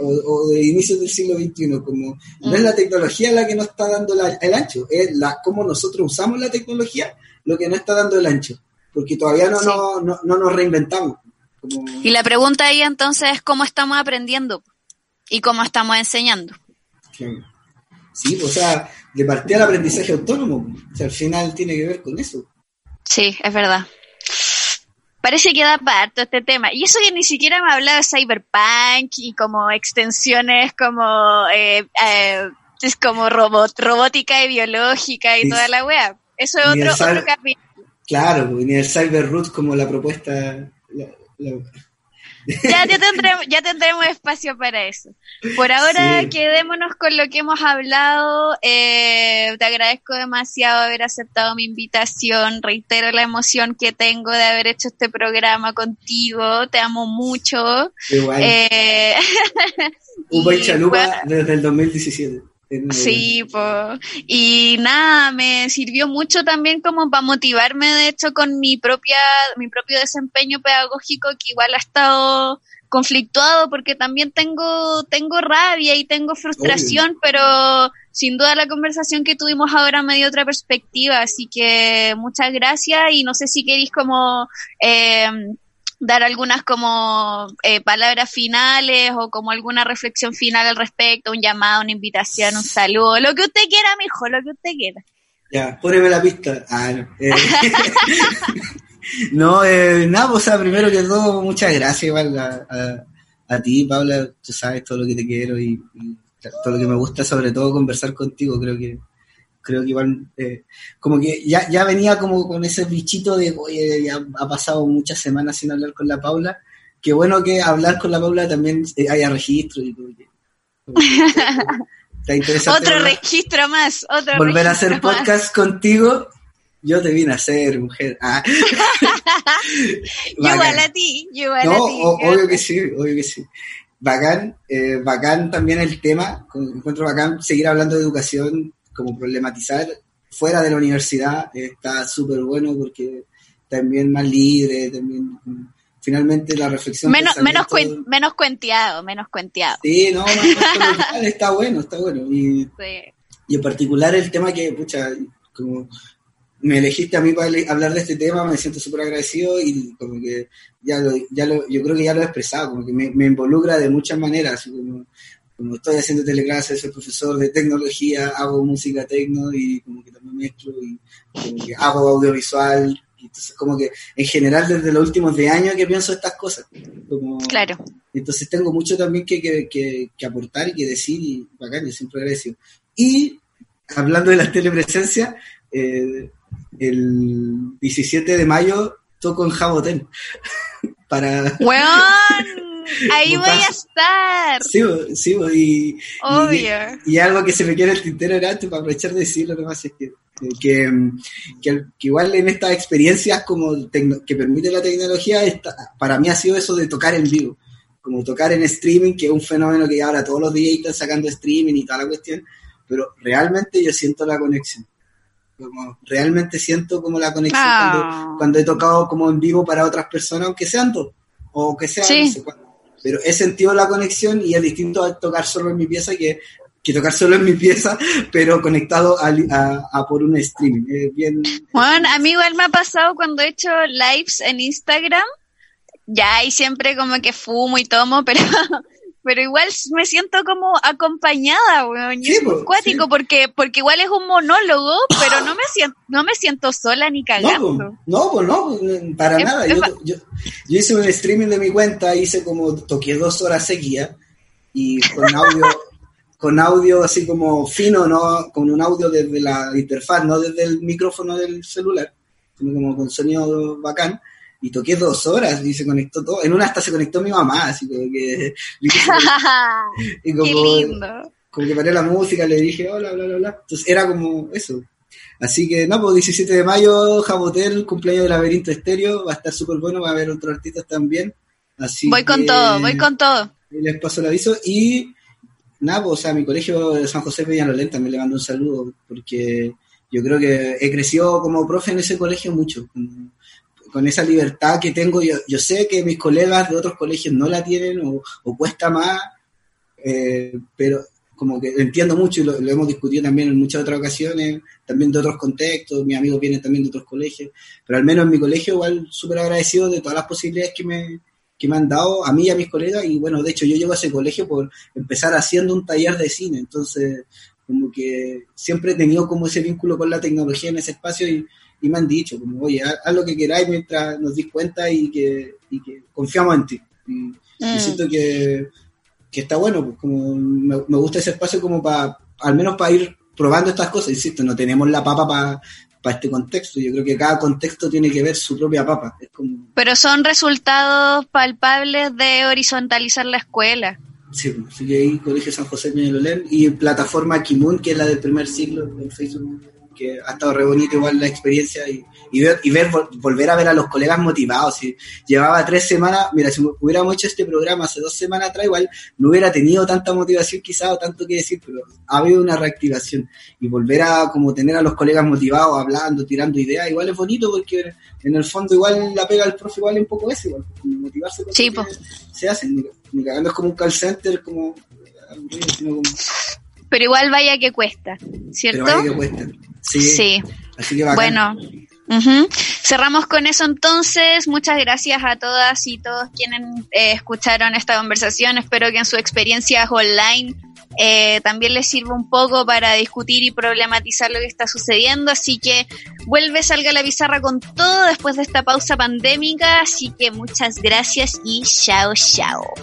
B: o, de inicios del siglo XXI, como no es mm. la tecnología la que nos está dando el ancho, es la cómo nosotros usamos la tecnología lo que no está dando el ancho, porque todavía no, no, no, no, nos reinventamos.
A: Y la pregunta ahí entonces es cómo estamos aprendiendo y cómo estamos enseñando.
B: Sí, o sea, de partir al aprendizaje autónomo, o sea, al final tiene que ver con eso.
A: Sí, es verdad. Parece que da parto este tema. Y eso que ni siquiera me hablado de cyberpunk y como extensiones como eh, eh, es como robot, robótica y biológica y toda la wea. Eso es otro, otro capítulo.
B: Claro, ni el cyber como la propuesta.
A: Ya, ya, tendremos, ya tendremos espacio para eso. Por ahora quedémonos con lo que hemos hablado. Eh, te agradezco demasiado haber aceptado mi invitación. Reitero la emoción que tengo de haber hecho este programa contigo. Te amo mucho.
B: Igual. Eh, Un chalupa desde el 2017.
A: Sí, pues. Y nada, me sirvió mucho también como para motivarme, de hecho, con mi propia, mi propio desempeño pedagógico, que igual ha estado conflictuado porque también tengo, tengo rabia y tengo frustración, pero sin duda la conversación que tuvimos ahora me dio otra perspectiva, así que muchas gracias y no sé si queréis como eh, dar algunas como eh, palabras finales o como alguna reflexión final al respecto, un llamado, una invitación, un saludo, lo que usted quiera, mijo, lo que usted quiera.
B: Ya, poneme la pista. Ah, no. Eh, no, eh, nada, pues, o sea, primero que todo, muchas gracias igual a, a, ti, Paula, tú sabes todo lo que te quiero y, y todo lo que me gusta, sobre todo conversar contigo, creo que creo que igual, eh, como que ya, ya venía como con ese bichito de, oye, ya ha pasado muchas semanas sin hablar con la Paula, qué bueno que hablar con la Paula también eh, haya registro y
A: otro registro más, otro
B: Volver a hacer podcast contigo, yo te vine a hacer, mujer. Ah.
A: igual a ti, igual a ti.
B: obvio que sí, obvio que sí. Bacán, eh, bacán también el tema, encuentro bacán seguir hablando de educación como problematizar fuera de la universidad está súper bueno porque también más libre, también finalmente la reflexión.
A: Menos, menos, menos cuenteado, menos cuenteado.
B: Sí, no, está bueno, está bueno. Y, y en particular el tema que, pucha, como me elegiste a mí para hablar de este tema, me siento súper agradecido y como que ya lo, ya lo, yo creo que ya lo he expresado, como que me, me involucra de muchas maneras, como como estoy haciendo teleclases, soy profesor de tecnología, hago música tecno y como que también mezclo y como que hago audiovisual. Y entonces como que en general desde los últimos 10 años que pienso estas cosas.
A: claro.
B: Entonces tengo mucho también que, que, que, aportar y que decir y bacán, yo siempre agradecido. Y hablando de la telepresencia, eh, el 17 de mayo toco en Jabotel. para...
A: Ahí voy a estar.
B: Sí, sí, y, y, algo que se me quiere el tintero era para aprovechar de decirlo nomás es que, que, que, igual en estas experiencias como que permite la tecnología, para mí ha sido eso de tocar en vivo, como tocar en streaming, que es un fenómeno que ahora todos los días están sacando streaming y toda la cuestión, pero realmente yo siento la conexión. Como realmente siento como la conexión cuando, ah. cuando, he tocado como en vivo para otras personas, aunque sean dos, o que sean no sé pero he sentido la conexión y es distinto a tocar solo en mi pieza que, que tocar solo en mi pieza, pero conectado a, a, por un streaming. Es
A: Juan, a mí igual me ha pasado cuando he hecho lives en Instagram, ya hay siempre como que fumo y tomo, pero pero igual me siento como acompañada, weón. es cuático porque, porque igual es un monólogo, pero no me siento, no me siento sola ni cagando.
B: No, pues no, para nada. Yo, yo, hice un streaming de mi cuenta, hice como, toqué dos horas seguidas y con audio, con audio así como fino, ¿no? Con un audio desde la interfaz, no desde el micrófono del celular, sino como con sonido bacán y toqué dos horas y se conectó todo. En una hasta se conectó mi mamá, así como que. y como, Qué lindo. como que paré la música, le dije hola, bla, bla, bla. Entonces era como eso. Así que, no, pues 17 de mayo, Jabotel, cumpleaños del laberinto estéreo, va a estar súper bueno, va a haber otros artistas también. Así
A: voy con todo, voy con todo.
B: Les paso el aviso y nada, pues, o sea, mi colegio de San José Peñalolén también le mando un saludo porque yo creo que he crecido como profe en ese colegio mucho con esa libertad que tengo, yo, yo sé que mis colegas de otros colegios no la tienen o, cuesta más, eh, pero como que entiendo mucho y lo, hemos discutido también en muchas otras ocasiones, también de otros contextos, mis amigos vienen también de otros colegios, pero al menos en mi colegio igual súper agradecido de todas las posibilidades que me, que me han dado a mí y a mis colegas y bueno, de hecho yo llego a ese colegio por empezar haciendo un taller de cine, entonces como que siempre he tenido como ese vínculo con la tecnología en ese espacio y, y me han dicho, como, oye, haz, lo que queráis mientras nos dis cuenta y que, y que confiamos en ti. Y, mm. siento que, que, está bueno, pues como me, gusta ese espacio como para, al menos para ir probando estas cosas, insisto, no tenemos la papa para para este contexto. Yo creo que cada contexto tiene que ver su propia papa.
A: Pero son resultados palpables de horizontalizar la escuela.
B: Sí, pues, sí ahí Colegio San José de y plataforma Kimun, que es la del primer siglo en Facebook que ha estado re bonito igual la experiencia y, y ver, y ver volver a ver a los colegas motivados. Y llevaba tres semanas, mira, si hubiéramos hecho este programa hace dos semanas atrás, igual no hubiera tenido tanta motivación quizás o tanto que decir, pero ha habido una reactivación y volver a como tener a los colegas motivados, hablando, tirando ideas, igual es bonito porque en el fondo igual la pega del profe igual es un poco eso, igual, motivarse.
A: Sí,
B: se hacen, ni, cagando es como un call center, como, como
A: pero igual vaya que cuesta, ¿cierto?
B: Pero vaya que cuesta. Sí. Así que
A: Bueno. Cerramos con eso entonces. Muchas gracias a todas y todos quienes eh, escucharon esta conversación. Espero que en sus experiencias online eh, también les sirva un poco para discutir y problematizar lo que está sucediendo. Así que vuelve, salga la pizarra con todo después de esta pausa pandémica. Así que muchas gracias y chao, chao.